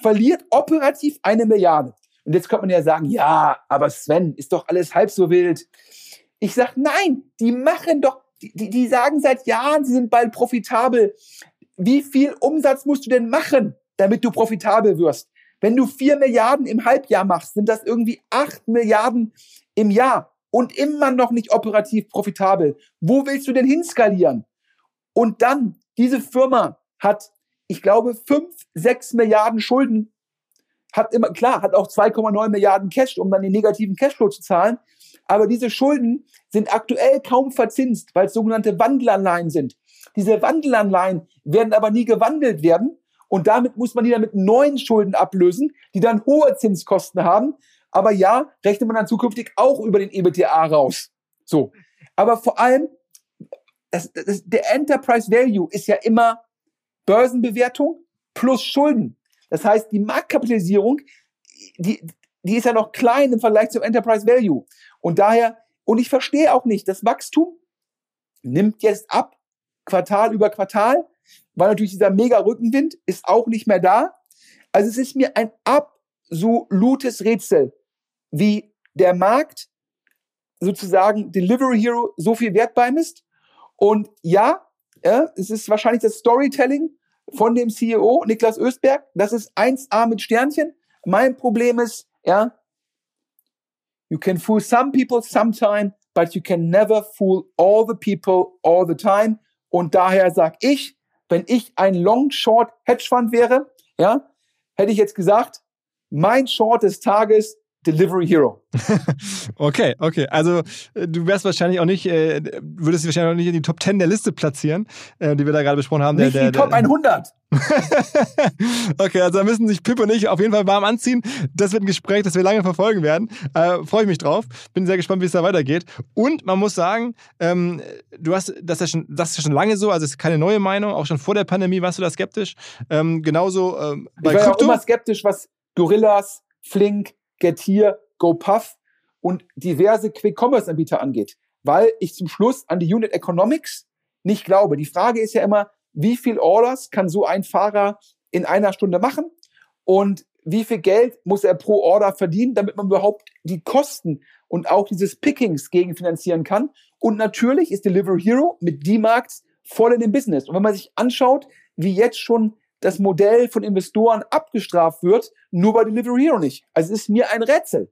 verliert operativ eine Milliarde. Und jetzt könnte man ja sagen, ja, aber Sven, ist doch alles halb so wild. Ich sage, nein, die machen doch, die, die sagen seit Jahren, sie sind bald profitabel. Wie viel Umsatz musst du denn machen, damit du profitabel wirst? Wenn du vier Milliarden im Halbjahr machst, sind das irgendwie acht Milliarden im Jahr und immer noch nicht operativ profitabel. Wo willst du denn hinskalieren? Und dann, diese Firma hat, ich glaube, fünf, sechs Milliarden Schulden hat immer, klar, hat auch 2,9 Milliarden Cash, um dann den negativen Cashflow zu zahlen. Aber diese Schulden sind aktuell kaum verzinst, weil es sogenannte Wandelanleihen sind. Diese Wandelanleihen werden aber nie gewandelt werden. Und damit muss man die dann mit neuen Schulden ablösen, die dann hohe Zinskosten haben. Aber ja, rechnet man dann zukünftig auch über den EBTA raus. So. Aber vor allem, das, das, der Enterprise Value ist ja immer Börsenbewertung plus Schulden. Das heißt, die Marktkapitalisierung, die, die ist ja noch klein im Vergleich zum Enterprise Value. Und daher, und ich verstehe auch nicht, das Wachstum nimmt jetzt ab, Quartal über Quartal, weil natürlich dieser mega Rückenwind ist auch nicht mehr da. Also es ist mir ein absolutes Rätsel, wie der Markt sozusagen Delivery Hero so viel Wert beimisst. Und ja, ja, es ist wahrscheinlich das Storytelling von dem CEO Niklas Östberg. Das ist 1A mit Sternchen. Mein Problem ist, ja, you can fool some people sometime, but you can never fool all the people all the time. Und daher sag ich, wenn ich ein Long-Short Hedgefund wäre, ja, hätte ich jetzt gesagt, mein Short des Tages Delivery Hero. okay, okay. Also äh, du wärst wahrscheinlich auch nicht, äh, würdest dich wahrscheinlich auch nicht in die Top 10 der Liste platzieren, äh, die wir da gerade besprochen haben. Nicht der, der, die Top 100. okay, also da müssen sich Pip und ich auf jeden Fall warm anziehen. Das wird ein Gespräch, das wir lange verfolgen werden. Äh, Freue ich mich drauf. Bin sehr gespannt, wie es da weitergeht. Und man muss sagen, ähm, du hast das ja schon, das ist ja schon lange so, also es ist keine neue Meinung. Auch schon vor der Pandemie warst du da skeptisch. Ähm, genauso ähm, bei ich war Krypto. Ja auch immer skeptisch, was Gorillas, Flink, Getir, GoPuff und diverse Quick-Commerce-Anbieter angeht, weil ich zum Schluss an die Unit Economics nicht glaube. Die Frage ist ja immer, wie viel Orders kann so ein Fahrer in einer Stunde machen und wie viel Geld muss er pro Order verdienen, damit man überhaupt die Kosten und auch dieses Pickings gegenfinanzieren kann. Und natürlich ist Delivery Hero mit D-Marks voll in dem Business. Und wenn man sich anschaut, wie jetzt schon das Modell von Investoren abgestraft wird, nur bei Delivery Hero nicht. Also es ist mir ein Rätsel.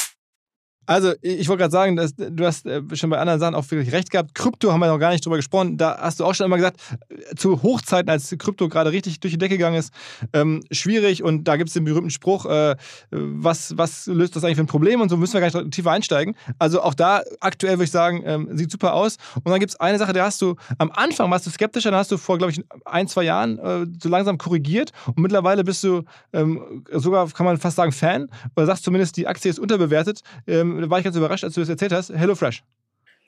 Also, ich wollte gerade sagen, dass, du hast äh, schon bei anderen Sachen auch wirklich recht gehabt. Krypto haben wir noch gar nicht drüber gesprochen. Da hast du auch schon immer gesagt, äh, zu Hochzeiten, als Krypto gerade richtig durch die Decke gegangen ist, ähm, schwierig. Und da gibt es den berühmten Spruch, äh, was, was löst das eigentlich für ein Problem? Und so müssen wir gar nicht tiefer einsteigen. Also auch da aktuell würde ich sagen, ähm, sieht super aus. Und dann gibt es eine Sache, da hast du am Anfang warst du skeptischer, dann hast du vor, glaube ich, ein, zwei Jahren äh, so langsam korrigiert. Und mittlerweile bist du ähm, sogar, kann man fast sagen, Fan. Oder sagst zumindest, die Aktie ist unterbewertet. Ähm, war ich ganz überrascht, als du das erzählt hast. HelloFresh.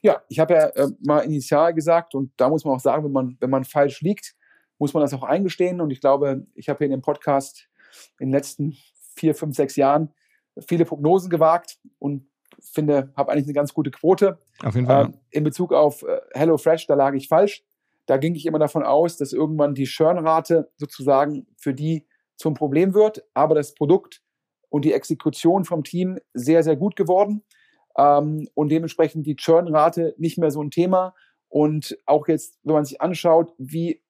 Ja, ich habe ja äh, mal initial gesagt und da muss man auch sagen, wenn man, wenn man falsch liegt, muss man das auch eingestehen. Und ich glaube, ich habe hier in dem Podcast in den letzten vier, fünf, sechs Jahren viele Prognosen gewagt und finde, habe eigentlich eine ganz gute Quote. Auf jeden Fall. Ähm, in Bezug auf äh, HelloFresh, da lag ich falsch. Da ging ich immer davon aus, dass irgendwann die Churnrate sozusagen für die zum Problem wird. Aber das Produkt und die Exekution vom Team sehr, sehr gut geworden. ähm, und dementsprechend die Churn-Rate nicht mehr so ein Thema. Und auch jetzt, wenn man sich anschaut, wie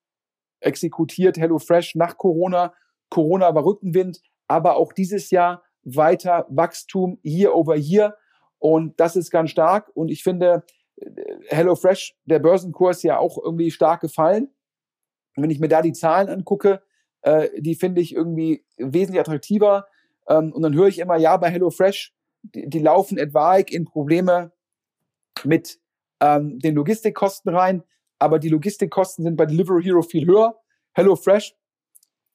exekutiert HelloFresh nach Corona, Corona war Rückenwind, aber auch dieses Jahr weiter Wachstum year over year. Und das ist ganz stark. Und ich finde, äh, HelloFresh, der Börsenkurs ja auch irgendwie stark gefallen. Wenn ich mir da die Zahlen angucke, äh, die finde ich irgendwie wesentlich attraktiver. Ähm, und dann höre ich immer, ja, bei HelloFresh, die, die laufen etwaig in Probleme mit ähm, den Logistikkosten rein, aber die Logistikkosten sind bei Delivery Hero viel höher. HelloFresh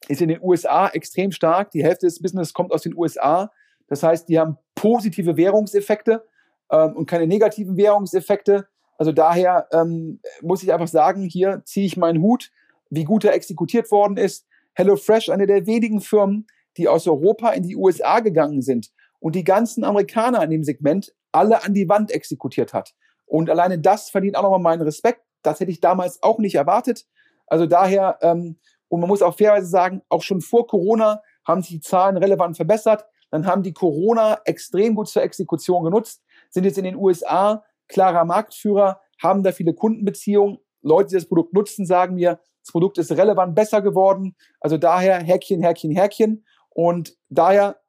ist in den USA extrem stark. Die Hälfte des Business kommt aus den USA. Das heißt, die haben positive Währungseffekte ähm, und keine negativen Währungseffekte. Also daher ähm, muss ich einfach sagen, hier ziehe ich meinen Hut, wie gut er exekutiert worden ist. HelloFresh, eine der wenigen Firmen, die aus Europa in die USA gegangen sind und die ganzen Amerikaner in dem Segment alle an die Wand exekutiert hat. Und alleine das verdient auch nochmal meinen Respekt. Das hätte ich damals auch nicht erwartet. Also daher, ähm, und man muss auch fairerweise sagen, auch schon vor Corona haben sich die Zahlen relevant verbessert. Dann haben die Corona extrem gut zur Exekution genutzt, sind jetzt in den USA klarer Marktführer, haben da viele Kundenbeziehungen. Leute, die das Produkt nutzen, sagen mir, das Produkt ist relevant besser geworden. Also daher Häkchen, Häkchen, Häkchen. Und daher,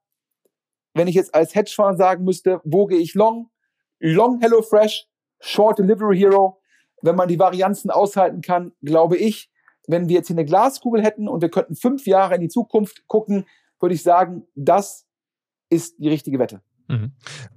wenn ich jetzt als Hedgefonds sagen müsste, wo gehe ich long? Long HelloFresh, Short Delivery Hero. Wenn man die Varianzen aushalten kann, glaube ich, wenn wir jetzt hier eine Glaskugel hätten und wir könnten fünf Jahre in die Zukunft gucken, würde ich sagen, das ist die richtige Wette. Mhm.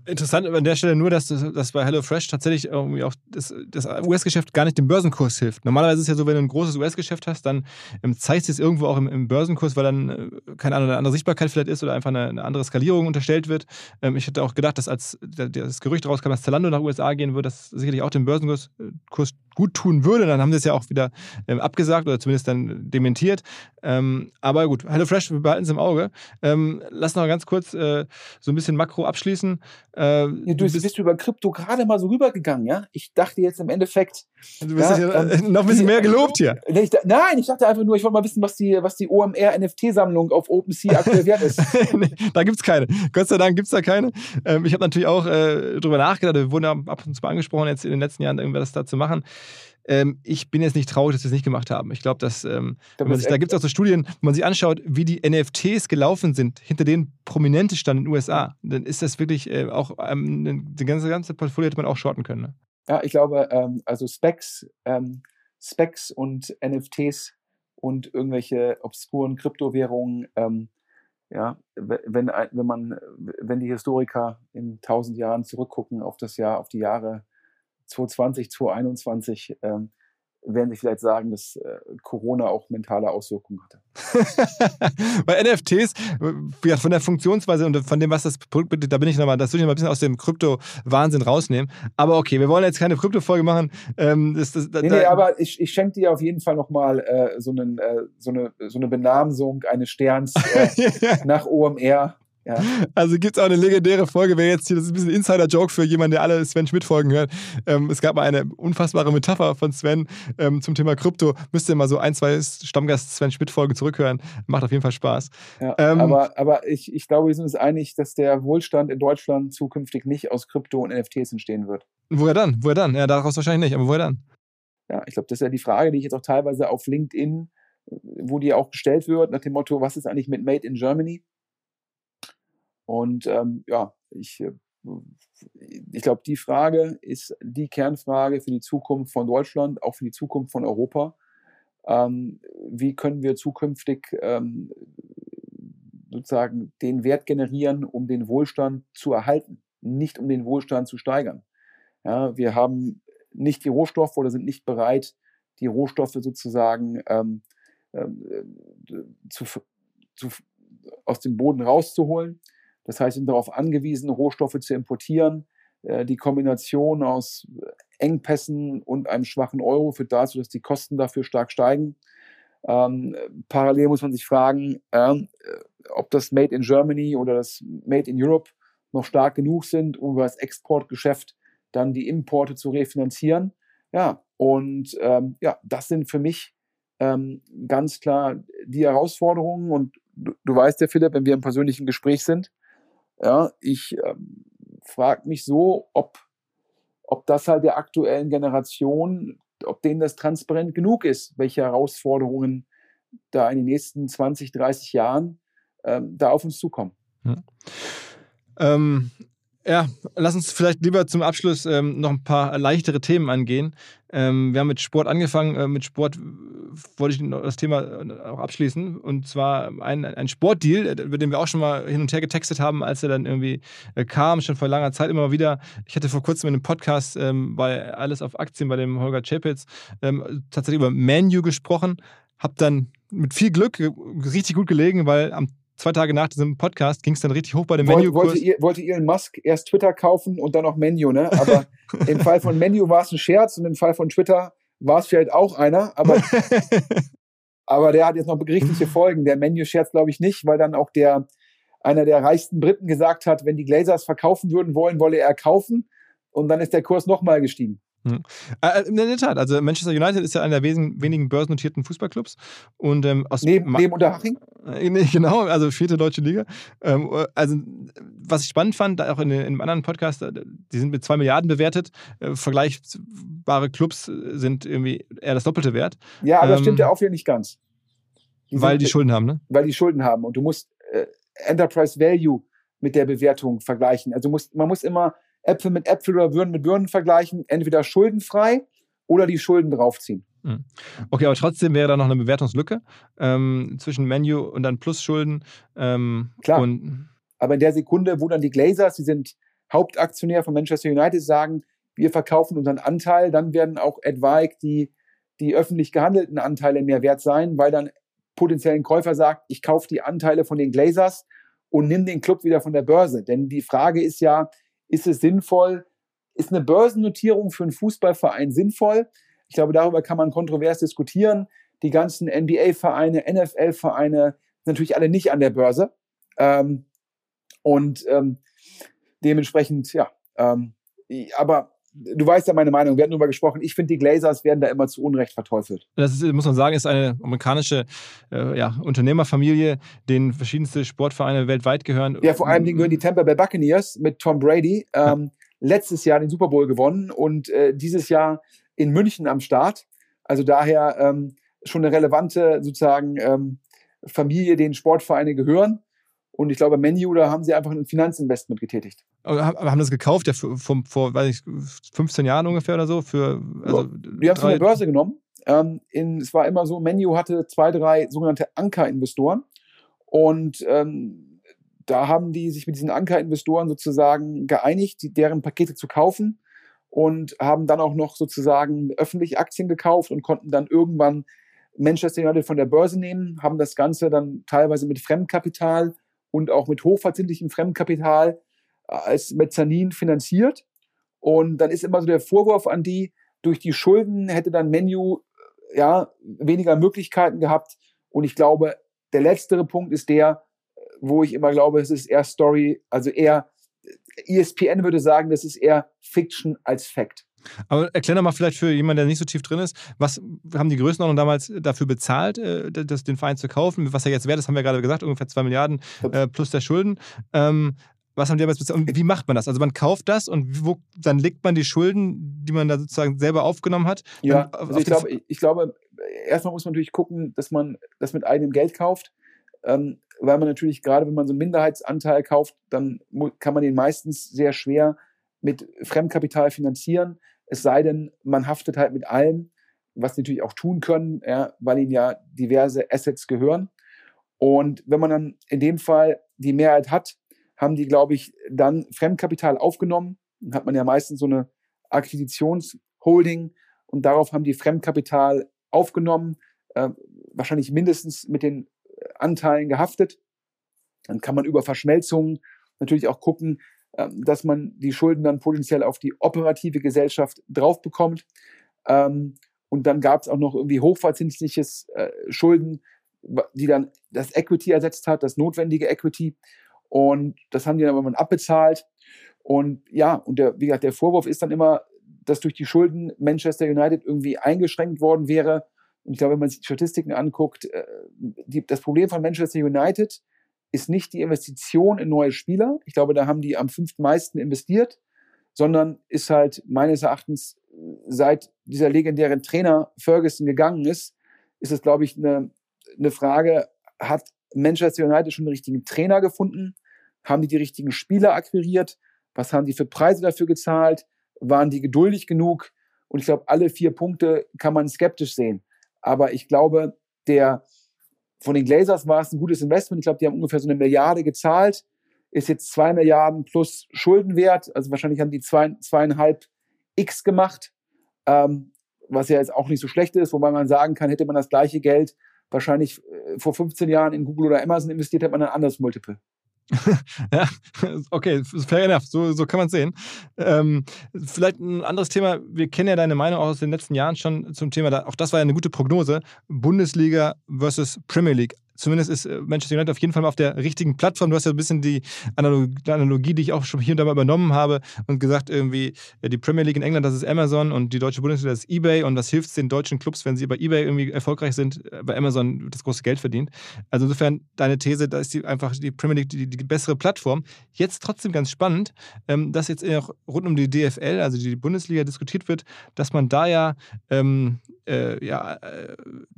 Interessant an der Stelle nur, dass, dass bei HelloFresh tatsächlich irgendwie auch das, das US-Geschäft gar nicht dem Börsenkurs hilft. Normalerweise ist es ja so, wenn du ein großes US-Geschäft hast, dann ähm, zeigt es irgendwo auch im, im, Börsenkurs, weil dann, äh, keine Ahnung, eine andere Sichtbarkeit vielleicht ist oder einfach eine, eine andere Skalierung unterstellt wird. Ähm, ich hätte auch gedacht, dass als das Gerücht rauskam, dass Zalando nach USA gehen würde, das sicherlich auch dem Börsenkurs äh, Kurs gut tun würde. Dann haben sie es ja auch wieder ähm, abgesagt oder zumindest dann dementiert. Ähm, aber gut, HelloFresh, wir behalten es im Auge. Lass noch ganz kurz äh, so ein bisschen Makro abschließen. Äh, du, bist, bist über Krypto gerade mal so rübergegangen, ja? Ich dachte jetzt im Endeffekt. Du bist ja, hier, ähm, noch ein bisschen mehr gelobt hier. Ich, nein, ich dachte einfach nur, ich wollte mal wissen, was die, was die OMR-NFT-Sammlung auf OpenSea aktuell wert ist. nee, da gibt es keine. Gott sei Dank gibt es da keine. Ähm, ich habe natürlich auch äh, drüber nachgedacht, wir wurden ab und zu mal angesprochen, jetzt in den letzten Jahren irgendwas da zu machen. Ähm, ich bin jetzt nicht traurig, dass wir es nicht gemacht haben. Ich glaube, dass ähm, da, da gibt es auch so Studien, wo man sich anschaut, wie die NFTs gelaufen sind, hinter denen Prominente standen in den USA. Dann ist das wirklich äh, auch, ähm, die ganze, ganze Portfolio hätte man auch shorten können. Ne? Ja, ich glaube, ähm, also Specs, ähm, Specs und NFTs und irgendwelche obskuren Kryptowährungen, ähm, ja, wenn, wenn man, wenn die Historiker in tausend Jahren zurückgucken auf das Jahr, auf die Jahre 2020, 2021 ähm, werden sie vielleicht sagen, dass äh, Corona auch mentale Auswirkungen hatte. Bei NFTs, ja, von der Funktionsweise und von dem, was das Produkt, da bin ich nochmal, das würde ich mal ein bisschen aus dem Krypto-Wahnsinn rausnehmen. Aber okay, wir wollen jetzt keine Krypto-Folge machen. Ähm, das, das, nee, nee, aber ich, ich schenke dir auf jeden Fall nochmal äh, so, äh, so, eine, so eine Benamsung eines Sterns äh, nach OMR. Ja. Also gibt es auch eine legendäre Folge, wer jetzt hier, das ist ein bisschen Insider-Joke für jemanden, der alle Sven Schmidt-Folgen hört. Ähm, es gab mal eine unfassbare Metapher von Sven ähm, zum Thema Krypto. Müsst ihr mal so ein, zwei Stammgast Sven Schmidt-Folgen zurückhören. Macht auf jeden Fall Spaß. Ja, ähm, aber aber ich, ich glaube, wir sind uns einig, dass der Wohlstand in Deutschland zukünftig nicht aus Krypto und NFTs entstehen wird. Woher dann? Woher dann? Ja, daraus wahrscheinlich nicht, aber woher dann? Ja, ich glaube, das ist ja die Frage, die ich jetzt auch teilweise auf LinkedIn, wo die auch gestellt wird, nach dem Motto, was ist eigentlich mit Made in Germany? Und ähm, ja, ich, äh, ich glaube, die Frage ist die Kernfrage für die Zukunft von Deutschland, auch für die Zukunft von Europa. Ähm, wie können wir zukünftig ähm, sozusagen den Wert generieren, um den Wohlstand zu erhalten, nicht um den Wohlstand zu steigern? Ja, wir haben nicht die Rohstoffe oder sind nicht bereit, die Rohstoffe sozusagen ähm, ähm äh, zu, zu, aus dem Boden rauszuholen. Das heißt, sind darauf angewiesen, Rohstoffe zu importieren. Äh, die Kombination aus Engpässen und einem schwachen Euro führt dazu, dass die Kosten dafür stark steigen. Ähm, parallel muss man sich fragen, äh, ob das Made in Germany oder das Made in Europe noch stark genug sind, um über das Exportgeschäft dann die Importe zu refinanzieren. Ja, und ähm, ja, das sind für mich ähm, ganz klar die Herausforderungen. Und du, du weißt ja, Philipp, wenn wir im persönlichen Gespräch sind, ja, ich ähm, frage mich so, ob, ob das halt der aktuellen Generation, ob denen das transparent genug ist, welche Herausforderungen da in den nächsten 20, 30 Jahren ähm, da auf uns zukommen. Hm. Ähm, ja, lass uns vielleicht lieber zum Abschluss ähm, noch ein paar leichtere Themen angehen. Ähm, wir haben mit Sport angefangen. Äh, mit Sport wollte ich das Thema äh, auch abschließen. Und zwar ein, ein Sportdeal, äh, über den wir auch schon mal hin und her getextet haben, als er dann irgendwie äh, kam, schon vor langer Zeit immer wieder. Ich hatte vor kurzem in einem Podcast ähm, bei Alles auf Aktien bei dem Holger Chapitz ähm, tatsächlich über Menu gesprochen. Hab dann mit viel Glück richtig gut gelegen, weil am zwei Tage nach diesem Podcast ging es dann richtig hoch bei dem Menu. Wollte, ihr, wollte Elon Musk erst Twitter kaufen und dann noch Menu, ne? Aber im Fall von Menu war es ein Scherz und im Fall von Twitter war es vielleicht auch einer, aber, aber der hat jetzt noch gerichtliche Folgen. Der Menu-Scherz glaube ich nicht, weil dann auch der einer der reichsten Briten gesagt hat, wenn die Glazers verkaufen würden wollen, wolle er kaufen. Und dann ist der Kurs nochmal gestiegen. Hm. Äh, in der Tat, also Manchester United ist ja einer der wenigen börsennotierten Fußballclubs. Und, ähm, aus neben, neben Unterhaching? Äh, genau, also vierte deutsche Liga. Ähm, also, was ich spannend fand, auch in, in einem anderen Podcast, die sind mit zwei Milliarden bewertet. Äh, vergleichbare Clubs sind irgendwie eher das Doppelte wert. Ja, aber ähm, das stimmt ja auch wieder nicht ganz. Die weil sind, die Schulden haben, ne? Weil die Schulden haben. Und du musst äh, Enterprise Value mit der Bewertung vergleichen. Also musst, man muss immer Äpfel mit Äpfel oder Birnen mit Birnen vergleichen, entweder schuldenfrei oder die Schulden draufziehen. Hm. Okay, aber trotzdem wäre da noch eine Bewertungslücke ähm, zwischen Menu und dann Plusschulden. Ähm, Klar. aber in der Sekunde, wo dann die Glazers, die sind Hauptaktionär von Manchester United, sagen, wir verkaufen unseren Anteil, dann werden auch etwaig die, die öffentlich gehandelten Anteile mehr wert sein, weil dann potenziellen Käufer sagt, ich kaufe die Anteile von den Glazers und nimm den Club wieder von der Börse. Denn die Frage ist ja, ist es sinnvoll? Ist eine Börsennotierung für einen Fußballverein sinnvoll? Ich glaube, darüber kann man kontrovers diskutieren. Die ganzen NBA-Vereine, NFL-Vereine, natürlich alle nicht an der Börse. Ähm, und ähm, dementsprechend, ja. Ähm, aber du weißt ja meine Meinung, wir hatten darüber gesprochen. Ich finde, die Glazers werden da immer zu Unrecht verteufelt. Das ist, muss man sagen, ist eine amerikanische äh, ja, Unternehmerfamilie, denen verschiedenste Sportvereine weltweit gehören. Ja, vor allem gehören die Tampa Bay Buccaneers mit Tom Brady. Ähm, ja. Letztes Jahr den Super Bowl gewonnen und äh, dieses Jahr in München am Start. Also daher ähm, schon eine relevante sozusagen ähm, Familie, denen Sportvereine gehören. Und ich glaube, Menu, da haben sie einfach ein Finanzinvestment getätigt. Aber haben das gekauft, ja, vor, vor weiß ich, 15 Jahren ungefähr oder so? Für, also die haben es von der Börse genommen. Ähm, in, es war immer so, Menu hatte zwei, drei sogenannte Anker-Investoren. Und ähm, da haben die sich mit diesen Anker-Investoren sozusagen geeinigt, die, deren Pakete zu kaufen und haben dann auch noch sozusagen öffentlich Aktien gekauft und konnten dann irgendwann Manchester United von der Börse nehmen, haben das Ganze dann teilweise mit Fremdkapital und auch mit hochverzinslichem Fremdkapital als Mezzanin finanziert. Und dann ist immer so der Vorwurf an die, durch die Schulden hätte dann Menu äh, ja, weniger Möglichkeiten gehabt. Und ich glaube, der letztere Punkt ist der, wo ich immer glaube, es ist eher Story, also eher ESPN würde sagen, das ist eher Fiction als Fact. Aber erklär doch mal vielleicht für jemanden, der nicht so tief drin ist, was haben die Größenordnung damals dafür bezahlt, äh, das, den Verein zu kaufen? Was er jetzt wert ist, haben wir gerade gesagt, ungefähr 2 Milliarden äh, plus der Schulden. Ähm, was haben die bezahlt? Und wie macht man das? Also man kauft das und wo, dann legt man die Schulden, die man da sozusagen selber aufgenommen hat. Ja, also ich, glaube, ich glaube, erstmal muss man natürlich gucken, dass man das mit eigenem Geld kauft. Ähm, weil man natürlich gerade, wenn man so einen Minderheitsanteil kauft, dann kann man den meistens sehr schwer mit Fremdkapital finanzieren. Es sei denn, man haftet halt mit allem, was natürlich auch tun können, ja, weil ihnen ja diverse Assets gehören. Und wenn man dann in dem Fall die Mehrheit hat, haben die, glaube ich, dann Fremdkapital aufgenommen. Dann hat man ja meistens so eine Akquisitionsholding und darauf haben die Fremdkapital aufgenommen, äh, wahrscheinlich mindestens mit den Anteilen gehaftet. Dann kann man über Verschmelzungen natürlich auch gucken, ähm, dass man die Schulden dann potenziell auf die operative Gesellschaft drauf bekommt. Ähm, und dann gab es auch noch irgendwie hochverzinsliches äh, Schulden, die dann das Equity ersetzt hat, das notwendige Equity. Und das haben die dann irgendwann abbezahlt. Und ja, und der, wie gesagt, der Vorwurf ist dann immer, dass durch die Schulden Manchester United irgendwie eingeschränkt worden wäre. Und ich glaube, wenn man sich die Statistiken anguckt, äh, die, das Problem von Manchester United ist nicht die Investition in neue Spieler. Ich glaube, da haben die am fünftmeisten investiert, sondern ist halt meines Erachtens seit dieser legendären Trainer Ferguson gegangen ist, ist es, glaube ich, eine, eine Frage, hat Manchester United schon den richtigen Trainer gefunden? Haben die die richtigen Spieler akquiriert? Was haben die für Preise dafür gezahlt? Waren die geduldig genug? Und ich glaube, alle vier Punkte kann man skeptisch sehen. Aber ich glaube, der von den Glazers war es ein gutes Investment. Ich glaube, die haben ungefähr so eine Milliarde gezahlt. Ist jetzt zwei Milliarden plus Schuldenwert. Also wahrscheinlich haben die zwei, zweieinhalb X gemacht. Ähm, was ja jetzt auch nicht so schlecht ist, wobei man sagen kann, hätte man das gleiche Geld wahrscheinlich äh, vor 15 Jahren in Google oder Amazon investiert, hätte man ein anderes Multiple. ja, okay, fair enough, so, so kann man es sehen. Ähm, vielleicht ein anderes Thema, wir kennen ja deine Meinung auch aus den letzten Jahren schon zum Thema, auch das war ja eine gute Prognose, Bundesliga versus Premier League zumindest ist äh, Manchester United auf jeden Fall mal auf der richtigen Plattform. Du hast ja ein bisschen die Analogie, die ich auch schon hier und da mal übernommen habe und gesagt, irgendwie die Premier League in England, das ist Amazon und die deutsche Bundesliga, das ist eBay und was hilft es den deutschen Clubs, wenn sie bei eBay irgendwie erfolgreich sind, äh, bei Amazon das große Geld verdient. Also insofern deine These, da ist die einfach die Premier League die, die bessere Plattform. Jetzt trotzdem ganz spannend, ähm, dass jetzt auch rund um die DFL, also die Bundesliga, diskutiert wird, dass man da ja, ähm, äh, ja äh,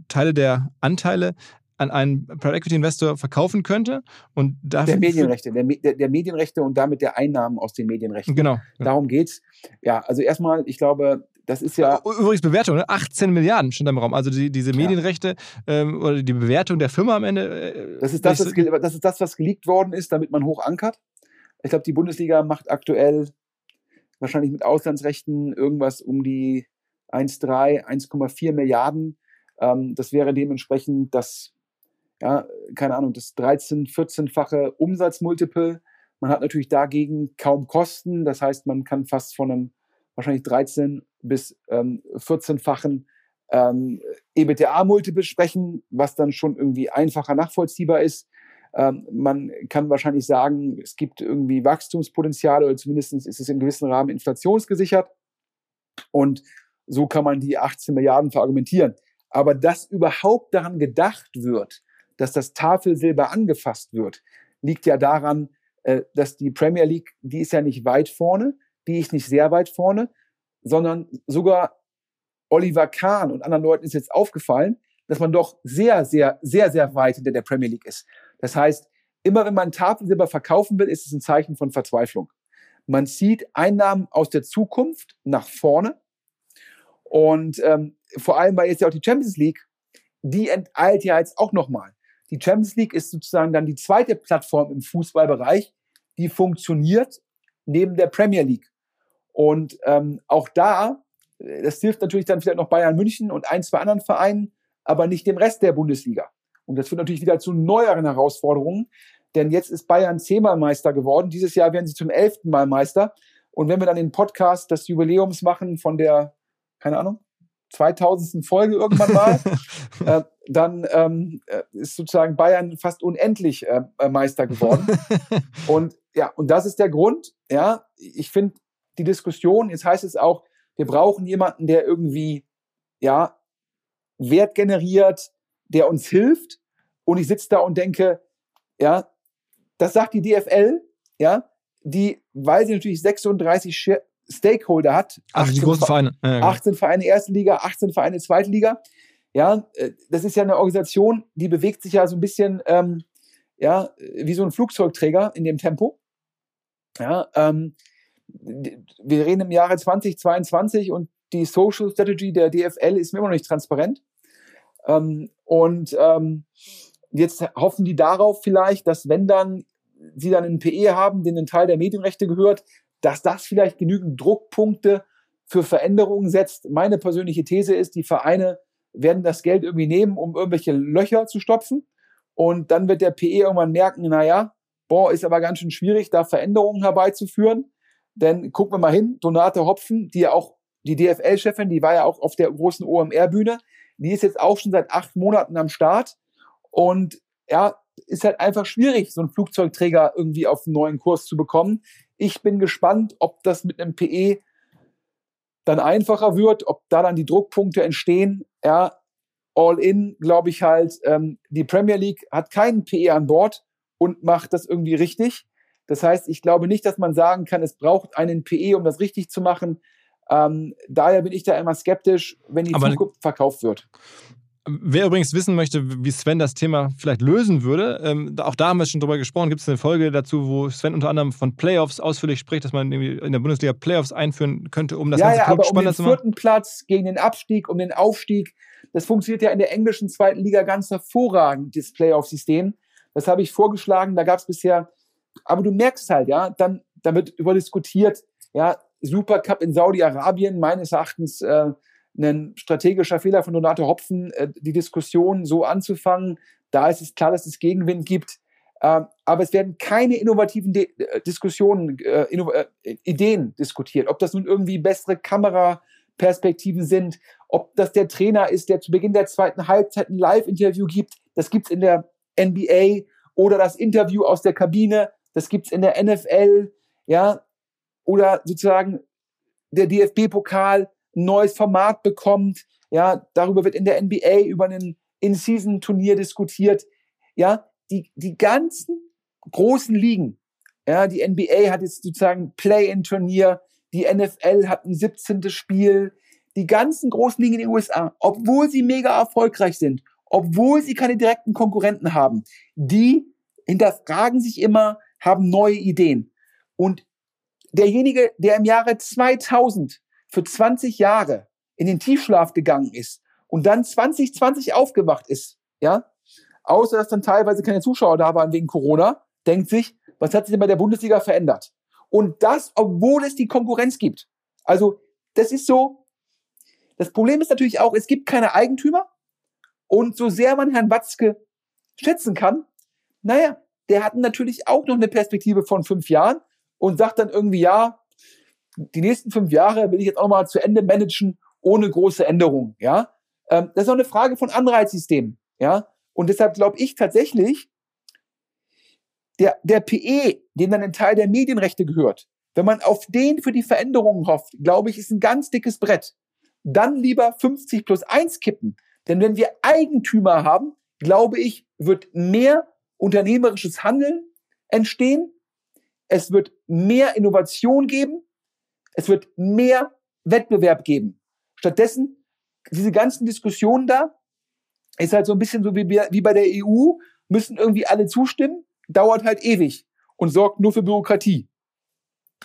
Teile der Anteile an einen Private Equity Investor verkaufen könnte. Und der Medienrechte, der, der, der, Medienrechte und damit der Einnahmen aus den Medienrechten. Genau. Darum geht's. Ja, also erstmal, ich glaube, das ist ja. Übrigens Bewertung, ne? 18 Milliarden schon im Raum. Also die, diese Medienrechte ja. ähm, oder die Bewertung der Firma am Ende. Äh, das, ist das, das, das ist das, was geleakt worden ist, damit man hoch ankert. Ich glaube, die Bundesliga macht aktuell wahrscheinlich mit Auslandsrechten irgendwas um die 1,3, 1,4 Milliarden. Ähm, das wäre dementsprechend das ja, keine Ahnung, das 13-, 14-fache Umsatzmultiple. Man hat natürlich dagegen kaum Kosten. Das heißt, man kann fast von einem wahrscheinlich 13 bis ähm, 14-fachen ähm, EBTA-Multiple sprechen, was dann schon irgendwie einfacher nachvollziehbar ist. Ähm, man kann wahrscheinlich sagen, es gibt irgendwie Wachstumspotenzial oder zumindest ist es in gewissem Rahmen inflationsgesichert. Und so kann man die 18 Milliarden verargumentieren. Aber dass überhaupt daran gedacht wird, dass das Tafelsilber angefasst wird, liegt ja daran, äh, dass die Premier League, die ist ja nicht weit vorne, die ist nicht sehr weit vorne, sondern sogar Oliver Kahn und anderen Leuten ist jetzt aufgefallen, dass man doch sehr, sehr, sehr, sehr weit hinter der Premier League ist. Das heißt, immer wenn man Tafelsilber verkaufen will, ist es ein Zeichen von Verzweiflung. Man zieht Einnahmen aus der Zukunft nach vorne. Und ähm, vor allem, weil jetzt ja auch die Champions League, die enteilt ja jetzt auch nochmal. Die Champions League ist sozusagen dann die zweite Plattform im Fußballbereich, die funktioniert neben der Premier League. Und ähm, auch da, äh, das hilft natürlich dann vielleicht noch Bayern München und ein, zwei anderen Vereinen, aber nicht dem Rest der Bundesliga. Und das führt natürlich wieder zu neueren Herausforderungen, denn jetzt ist Bayern zehnmal Meister geworden. Dieses Jahr werden sie zum elften Mal Meister. Und wenn wir dann den Podcast des Jubiläums machen von der, keine Ahnung, 2000. Folge irgendwann mal, äh, dann ähm, äh, ist sozusagen Bayern fast unendlich äh, äh Meister geworden. und ja, und das ist der Grund. Ja, ich finde die Diskussion, jetzt heißt es auch, wir brauchen jemanden, der irgendwie ja Wert generiert, der uns hilft. Und ich sitze da und denke, ja, das sagt die DFL, ja, die, weil sie natürlich 36 Stakeholder hat. Also die großen Vereine. Ja, 18 genau. Vereine erste Liga, 18 Vereine zweite Liga. Ja, äh, das ist ja eine Organisation, die bewegt sich ja so ein bisschen ähm, ja, wie so ein Flugzeugträger in dem Tempo. Ja, ähm, wir reden im Jahre 2022 und die Social Strategy der DFL ist mir immer noch nicht transparent. Ähm, und ähm, jetzt hoffen die darauf vielleicht, dass wenn dann sie dann einen PE haben, den ein Teil der Medienrechte gehört, dass das vielleicht genügend Druckpunkte für Veränderungen setzt. Meine persönliche These ist, die Vereine werden das Geld irgendwie nehmen, um irgendwelche Löcher zu stopfen. Und dann wird der PE irgendwann merken, naja, boah, ist aber ganz schön schwierig, da Veränderungen herbeizuführen. Denn gucken wir mal hin, Donate Hopfen, die ja auch, die DFL-Chefin, die war ja auch auf der großen OMR-Bühne, die ist jetzt auch schon seit acht Monaten am Start. Und ja, ist halt einfach schwierig, so einen Flugzeugträger irgendwie auf einen neuen Kurs zu bekommen. Ich bin gespannt, ob das mit einem PE dann einfacher wird, ob da dann die Druckpunkte entstehen. Ja, all in, glaube ich halt, ähm, die Premier League hat keinen PE an Bord und macht das irgendwie richtig. Das heißt, ich glaube nicht, dass man sagen kann, es braucht einen PE, um das richtig zu machen. Ähm, daher bin ich da immer skeptisch, wenn die Aber- Zukunft verkauft wird. Wer übrigens wissen möchte, wie Sven das Thema vielleicht lösen würde, ähm, auch da haben wir schon drüber gesprochen, gibt es eine Folge dazu, wo Sven unter anderem von Playoffs ausführlich spricht, dass man in der Bundesliga Playoffs einführen könnte, um das ja, ganze ja, aber um spannender den zu machen. vierten Platz gegen den Abstieg, um den Aufstieg, das funktioniert ja in der englischen zweiten Liga ganz hervorragend, das Playoff-System. Das habe ich vorgeschlagen, da gab es bisher, aber du merkst halt, ja, dann, da wird über diskutiert, ja, Supercup in Saudi-Arabien, meines Erachtens äh, ein strategischer Fehler von Donato Hopfen, äh, die Diskussion so anzufangen. Da ist es klar, dass es Gegenwind gibt. Ähm, aber es werden keine innovativen De äh, Diskussionen, äh, inno Ideen diskutiert. Ob das nun irgendwie bessere Kameraperspektiven sind, ob das der Trainer ist, der zu Beginn der zweiten Halbzeit ein Live-Interview gibt. Das gibt's in der NBA oder das Interview aus der Kabine. Das gibt's in der NFL. Ja, oder sozusagen der DFB-Pokal neues Format bekommt. Ja, darüber wird in der NBA über ein In-Season-Turnier diskutiert. Ja, die, die ganzen großen Ligen, ja, die NBA hat jetzt sozusagen Play-in-Turnier, die NFL hat ein 17. Spiel, die ganzen großen Ligen in den USA, obwohl sie mega erfolgreich sind, obwohl sie keine direkten Konkurrenten haben, die hinterfragen sich immer, haben neue Ideen. Und derjenige, der im Jahre 2000 für 20 Jahre in den Tiefschlaf gegangen ist und dann 2020 aufgewacht ist, ja, außer dass dann teilweise keine Zuschauer da waren wegen Corona, denkt sich, was hat sich denn bei der Bundesliga verändert? Und das, obwohl es die Konkurrenz gibt. Also, das ist so. Das Problem ist natürlich auch, es gibt keine Eigentümer. Und so sehr man Herrn Watzke schätzen kann, naja, der hat natürlich auch noch eine Perspektive von fünf Jahren und sagt dann irgendwie, ja, die nächsten fünf Jahre will ich jetzt auch mal zu Ende managen, ohne große Änderungen, ja. Ähm, das ist auch eine Frage von Anreizsystemen, ja. Und deshalb glaube ich tatsächlich, der, der PE, dem dann ein Teil der Medienrechte gehört, wenn man auf den für die Veränderungen hofft, glaube ich, ist ein ganz dickes Brett. Dann lieber 50 plus 1 kippen. Denn wenn wir Eigentümer haben, glaube ich, wird mehr unternehmerisches Handeln entstehen. Es wird mehr Innovation geben. Es wird mehr Wettbewerb geben. Stattdessen, diese ganzen Diskussionen da, ist halt so ein bisschen so wie, wie bei der EU, müssen irgendwie alle zustimmen, dauert halt ewig und sorgt nur für Bürokratie.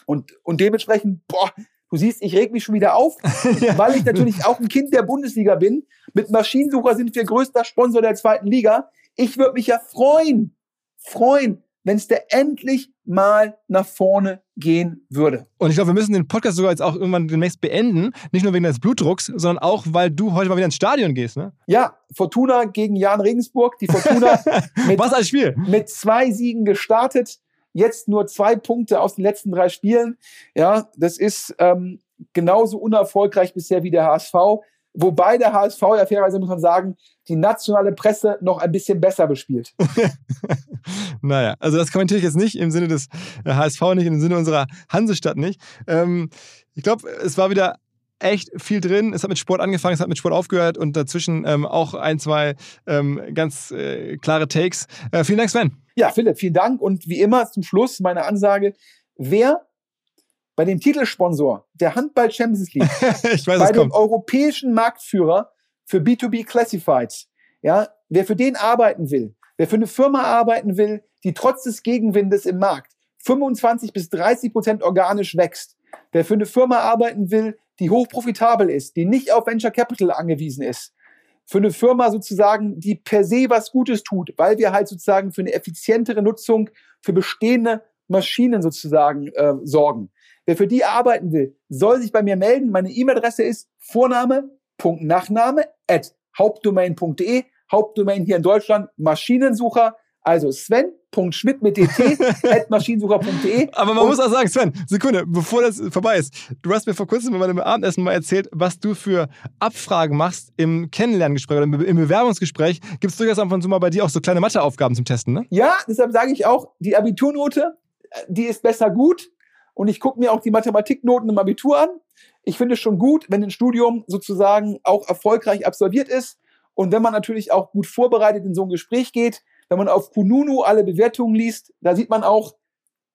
Und, und dementsprechend, boah, du siehst, ich reg mich schon wieder auf, weil ich natürlich auch ein Kind der Bundesliga bin. Mit Maschinensucher sind wir größter Sponsor der zweiten Liga. Ich würde mich ja freuen, freuen, wenn es da endlich mal nach vorne gehen würde. Und ich glaube, wir müssen den Podcast sogar jetzt auch irgendwann demnächst beenden. Nicht nur wegen deines Blutdrucks, sondern auch, weil du heute mal wieder ins Stadion gehst. Ne? Ja, Fortuna gegen Jan Regensburg. Die Fortuna mit, Was ein Spiel! mit zwei Siegen gestartet. Jetzt nur zwei Punkte aus den letzten drei Spielen. Ja, das ist ähm, genauso unerfolgreich bisher wie der HSV. Wobei der HSV, ja fairerweise muss man sagen, die nationale Presse noch ein bisschen besser bespielt. naja, also das kommentiere ich jetzt nicht im Sinne des äh, HSV nicht, im Sinne unserer Hansestadt nicht. Ähm, ich glaube, es war wieder echt viel drin. Es hat mit Sport angefangen, es hat mit Sport aufgehört und dazwischen ähm, auch ein, zwei ähm, ganz äh, klare Takes. Äh, vielen Dank, Sven. Ja, Philipp, vielen Dank. Und wie immer zum Schluss meine Ansage, wer bei dem Titelsponsor der Handball Champions League weiß, bei dem kommt. europäischen Marktführer für B2B Classifieds, ja, wer für den arbeiten will, wer für eine Firma arbeiten will, die trotz des Gegenwindes im Markt 25 bis 30 Prozent organisch wächst, wer für eine Firma arbeiten will, die hochprofitabel ist, die nicht auf Venture Capital angewiesen ist, für eine Firma sozusagen, die per se was Gutes tut, weil wir halt sozusagen für eine effizientere Nutzung für bestehende Maschinen sozusagen äh, sorgen. Wer für die arbeiten will, soll sich bei mir melden. Meine E-Mail-Adresse ist Vorname.nachname at hauptdomain.de. Hauptdomain hier in Deutschland, Maschinensucher. Also Sven.schmidt mit dt at maschinensucher.de. Aber man Und- muss auch sagen, Sven, Sekunde, bevor das vorbei ist. Du hast mir vor kurzem bei meinem Abendessen mal erzählt, was du für Abfragen machst im Kennenlerngespräch oder im Be- im Bewerbungsgespräch. Gibt es durchaus ab und zu mal bei dir auch so kleine Matheaufgaben zum Testen, ne? Ja, deshalb sage ich auch, die Abiturnote, äh, die ist besser gut. Und ich gucke mir auch die Mathematiknoten im Abitur an. Ich finde es schon gut, wenn ein Studium sozusagen auch erfolgreich absolviert ist. Und wenn man natürlich auch gut vorbereitet in so ein Gespräch geht, wenn man auf Kununu alle Bewertungen liest, da sieht man auch,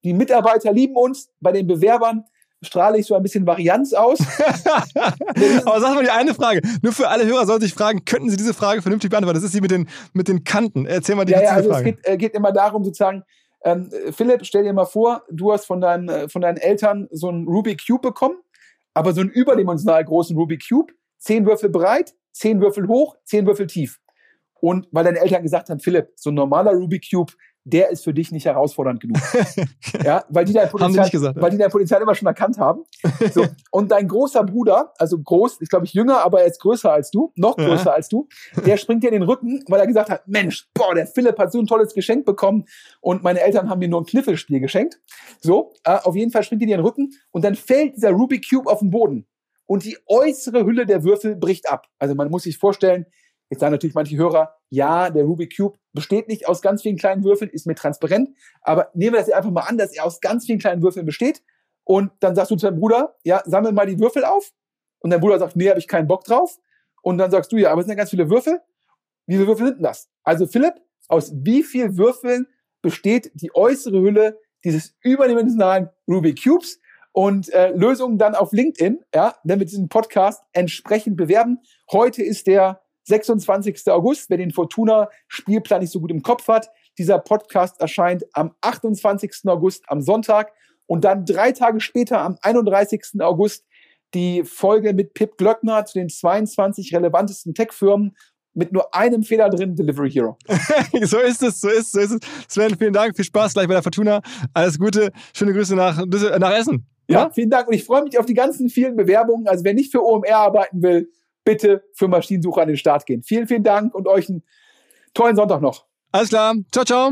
die Mitarbeiter lieben uns. Bei den Bewerbern strahle ich so ein bisschen Varianz aus. Aber sag mal die eine Frage. Nur für alle Hörer sollen sich fragen, könnten Sie diese Frage vernünftig beantworten? Das ist sie mit den, mit den Kanten. Erzähl mal die ja, ja, also Frage. Es geht, äh, geht immer darum, sozusagen, ähm, Philipp, stell dir mal vor, du hast von deinen, äh, von deinen Eltern so einen Rubik Cube bekommen, aber so einen überdimensional großen Rubik Cube, zehn Würfel breit, zehn Würfel hoch, zehn Würfel tief. Und weil deine Eltern gesagt haben, Philipp, so ein normaler Rubik Cube, der ist für dich nicht herausfordernd genug. ja, weil die dein Potenzial, gesagt, weil die dein Potenzial immer schon erkannt haben. So. Und dein großer Bruder, also groß, ich glaube ich jünger, aber er ist größer als du, noch größer ja. als du, der springt dir in den Rücken, weil er gesagt hat, Mensch, boah, der Philipp hat so ein tolles Geschenk bekommen und meine Eltern haben mir nur ein Kniffelspiel geschenkt. So, äh, auf jeden Fall springt dir in den Rücken und dann fällt dieser Rubik Cube auf den Boden und die äußere Hülle der Würfel bricht ab. Also man muss sich vorstellen, Jetzt sagen natürlich manche Hörer, ja, der Rubik Cube besteht nicht aus ganz vielen kleinen Würfeln, ist mir transparent. Aber nehmen wir das einfach mal an, dass er aus ganz vielen kleinen Würfeln besteht. Und dann sagst du zu deinem Bruder, ja, sammel mal die Würfel auf. Und dein Bruder sagt, nee, habe ich keinen Bock drauf. Und dann sagst du, ja, aber es sind ja ganz viele Würfel. Wie viele Würfel sind denn das? Also Philipp, aus wie vielen Würfeln besteht die äußere Hülle dieses überdimensionalen Rubik Cubes? Und äh, Lösungen dann auf LinkedIn, ja, wir diesen Podcast entsprechend bewerben. Heute ist der 26. August, wer den Fortuna-Spielplan nicht so gut im Kopf hat. Dieser Podcast erscheint am 28. August am Sonntag und dann drei Tage später am 31. August die Folge mit Pip Glöckner zu den 22 relevantesten Tech-Firmen mit nur einem Fehler drin, Delivery Hero. so ist es, so ist es, so ist es. Sven, vielen Dank, viel Spaß gleich bei der Fortuna. Alles Gute, schöne Grüße nach, nach Essen. Ja, ja, vielen Dank und ich freue mich auf die ganzen vielen Bewerbungen. Also wer nicht für OMR arbeiten will, bitte für Maschinensucher an den Start gehen. Vielen, vielen Dank und euch einen tollen Sonntag noch. Alles klar. Ciao, ciao.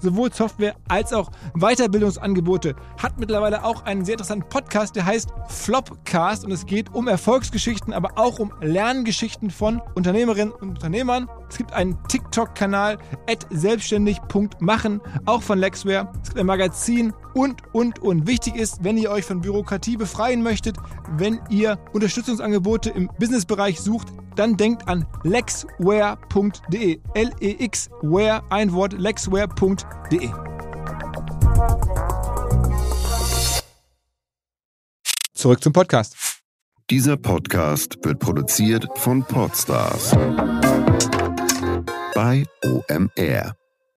sowohl Software als auch Weiterbildungsangebote. Hat mit mittlerweile auch einen sehr interessanten Podcast, der heißt Flopcast und es geht um Erfolgsgeschichten, aber auch um Lerngeschichten von Unternehmerinnen und Unternehmern. Es gibt einen TikTok-Kanal selbstständig.machen, auch von Lexware. Es gibt ein Magazin und, und, und. Wichtig ist, wenn ihr euch von Bürokratie befreien möchtet, wenn ihr Unterstützungsangebote im Businessbereich sucht, dann denkt an lexware.de. L-E-X-Ware, ein Wort, lexware.de. Zurück zum Podcast. Dieser Podcast wird produziert von Podstars bei OMR.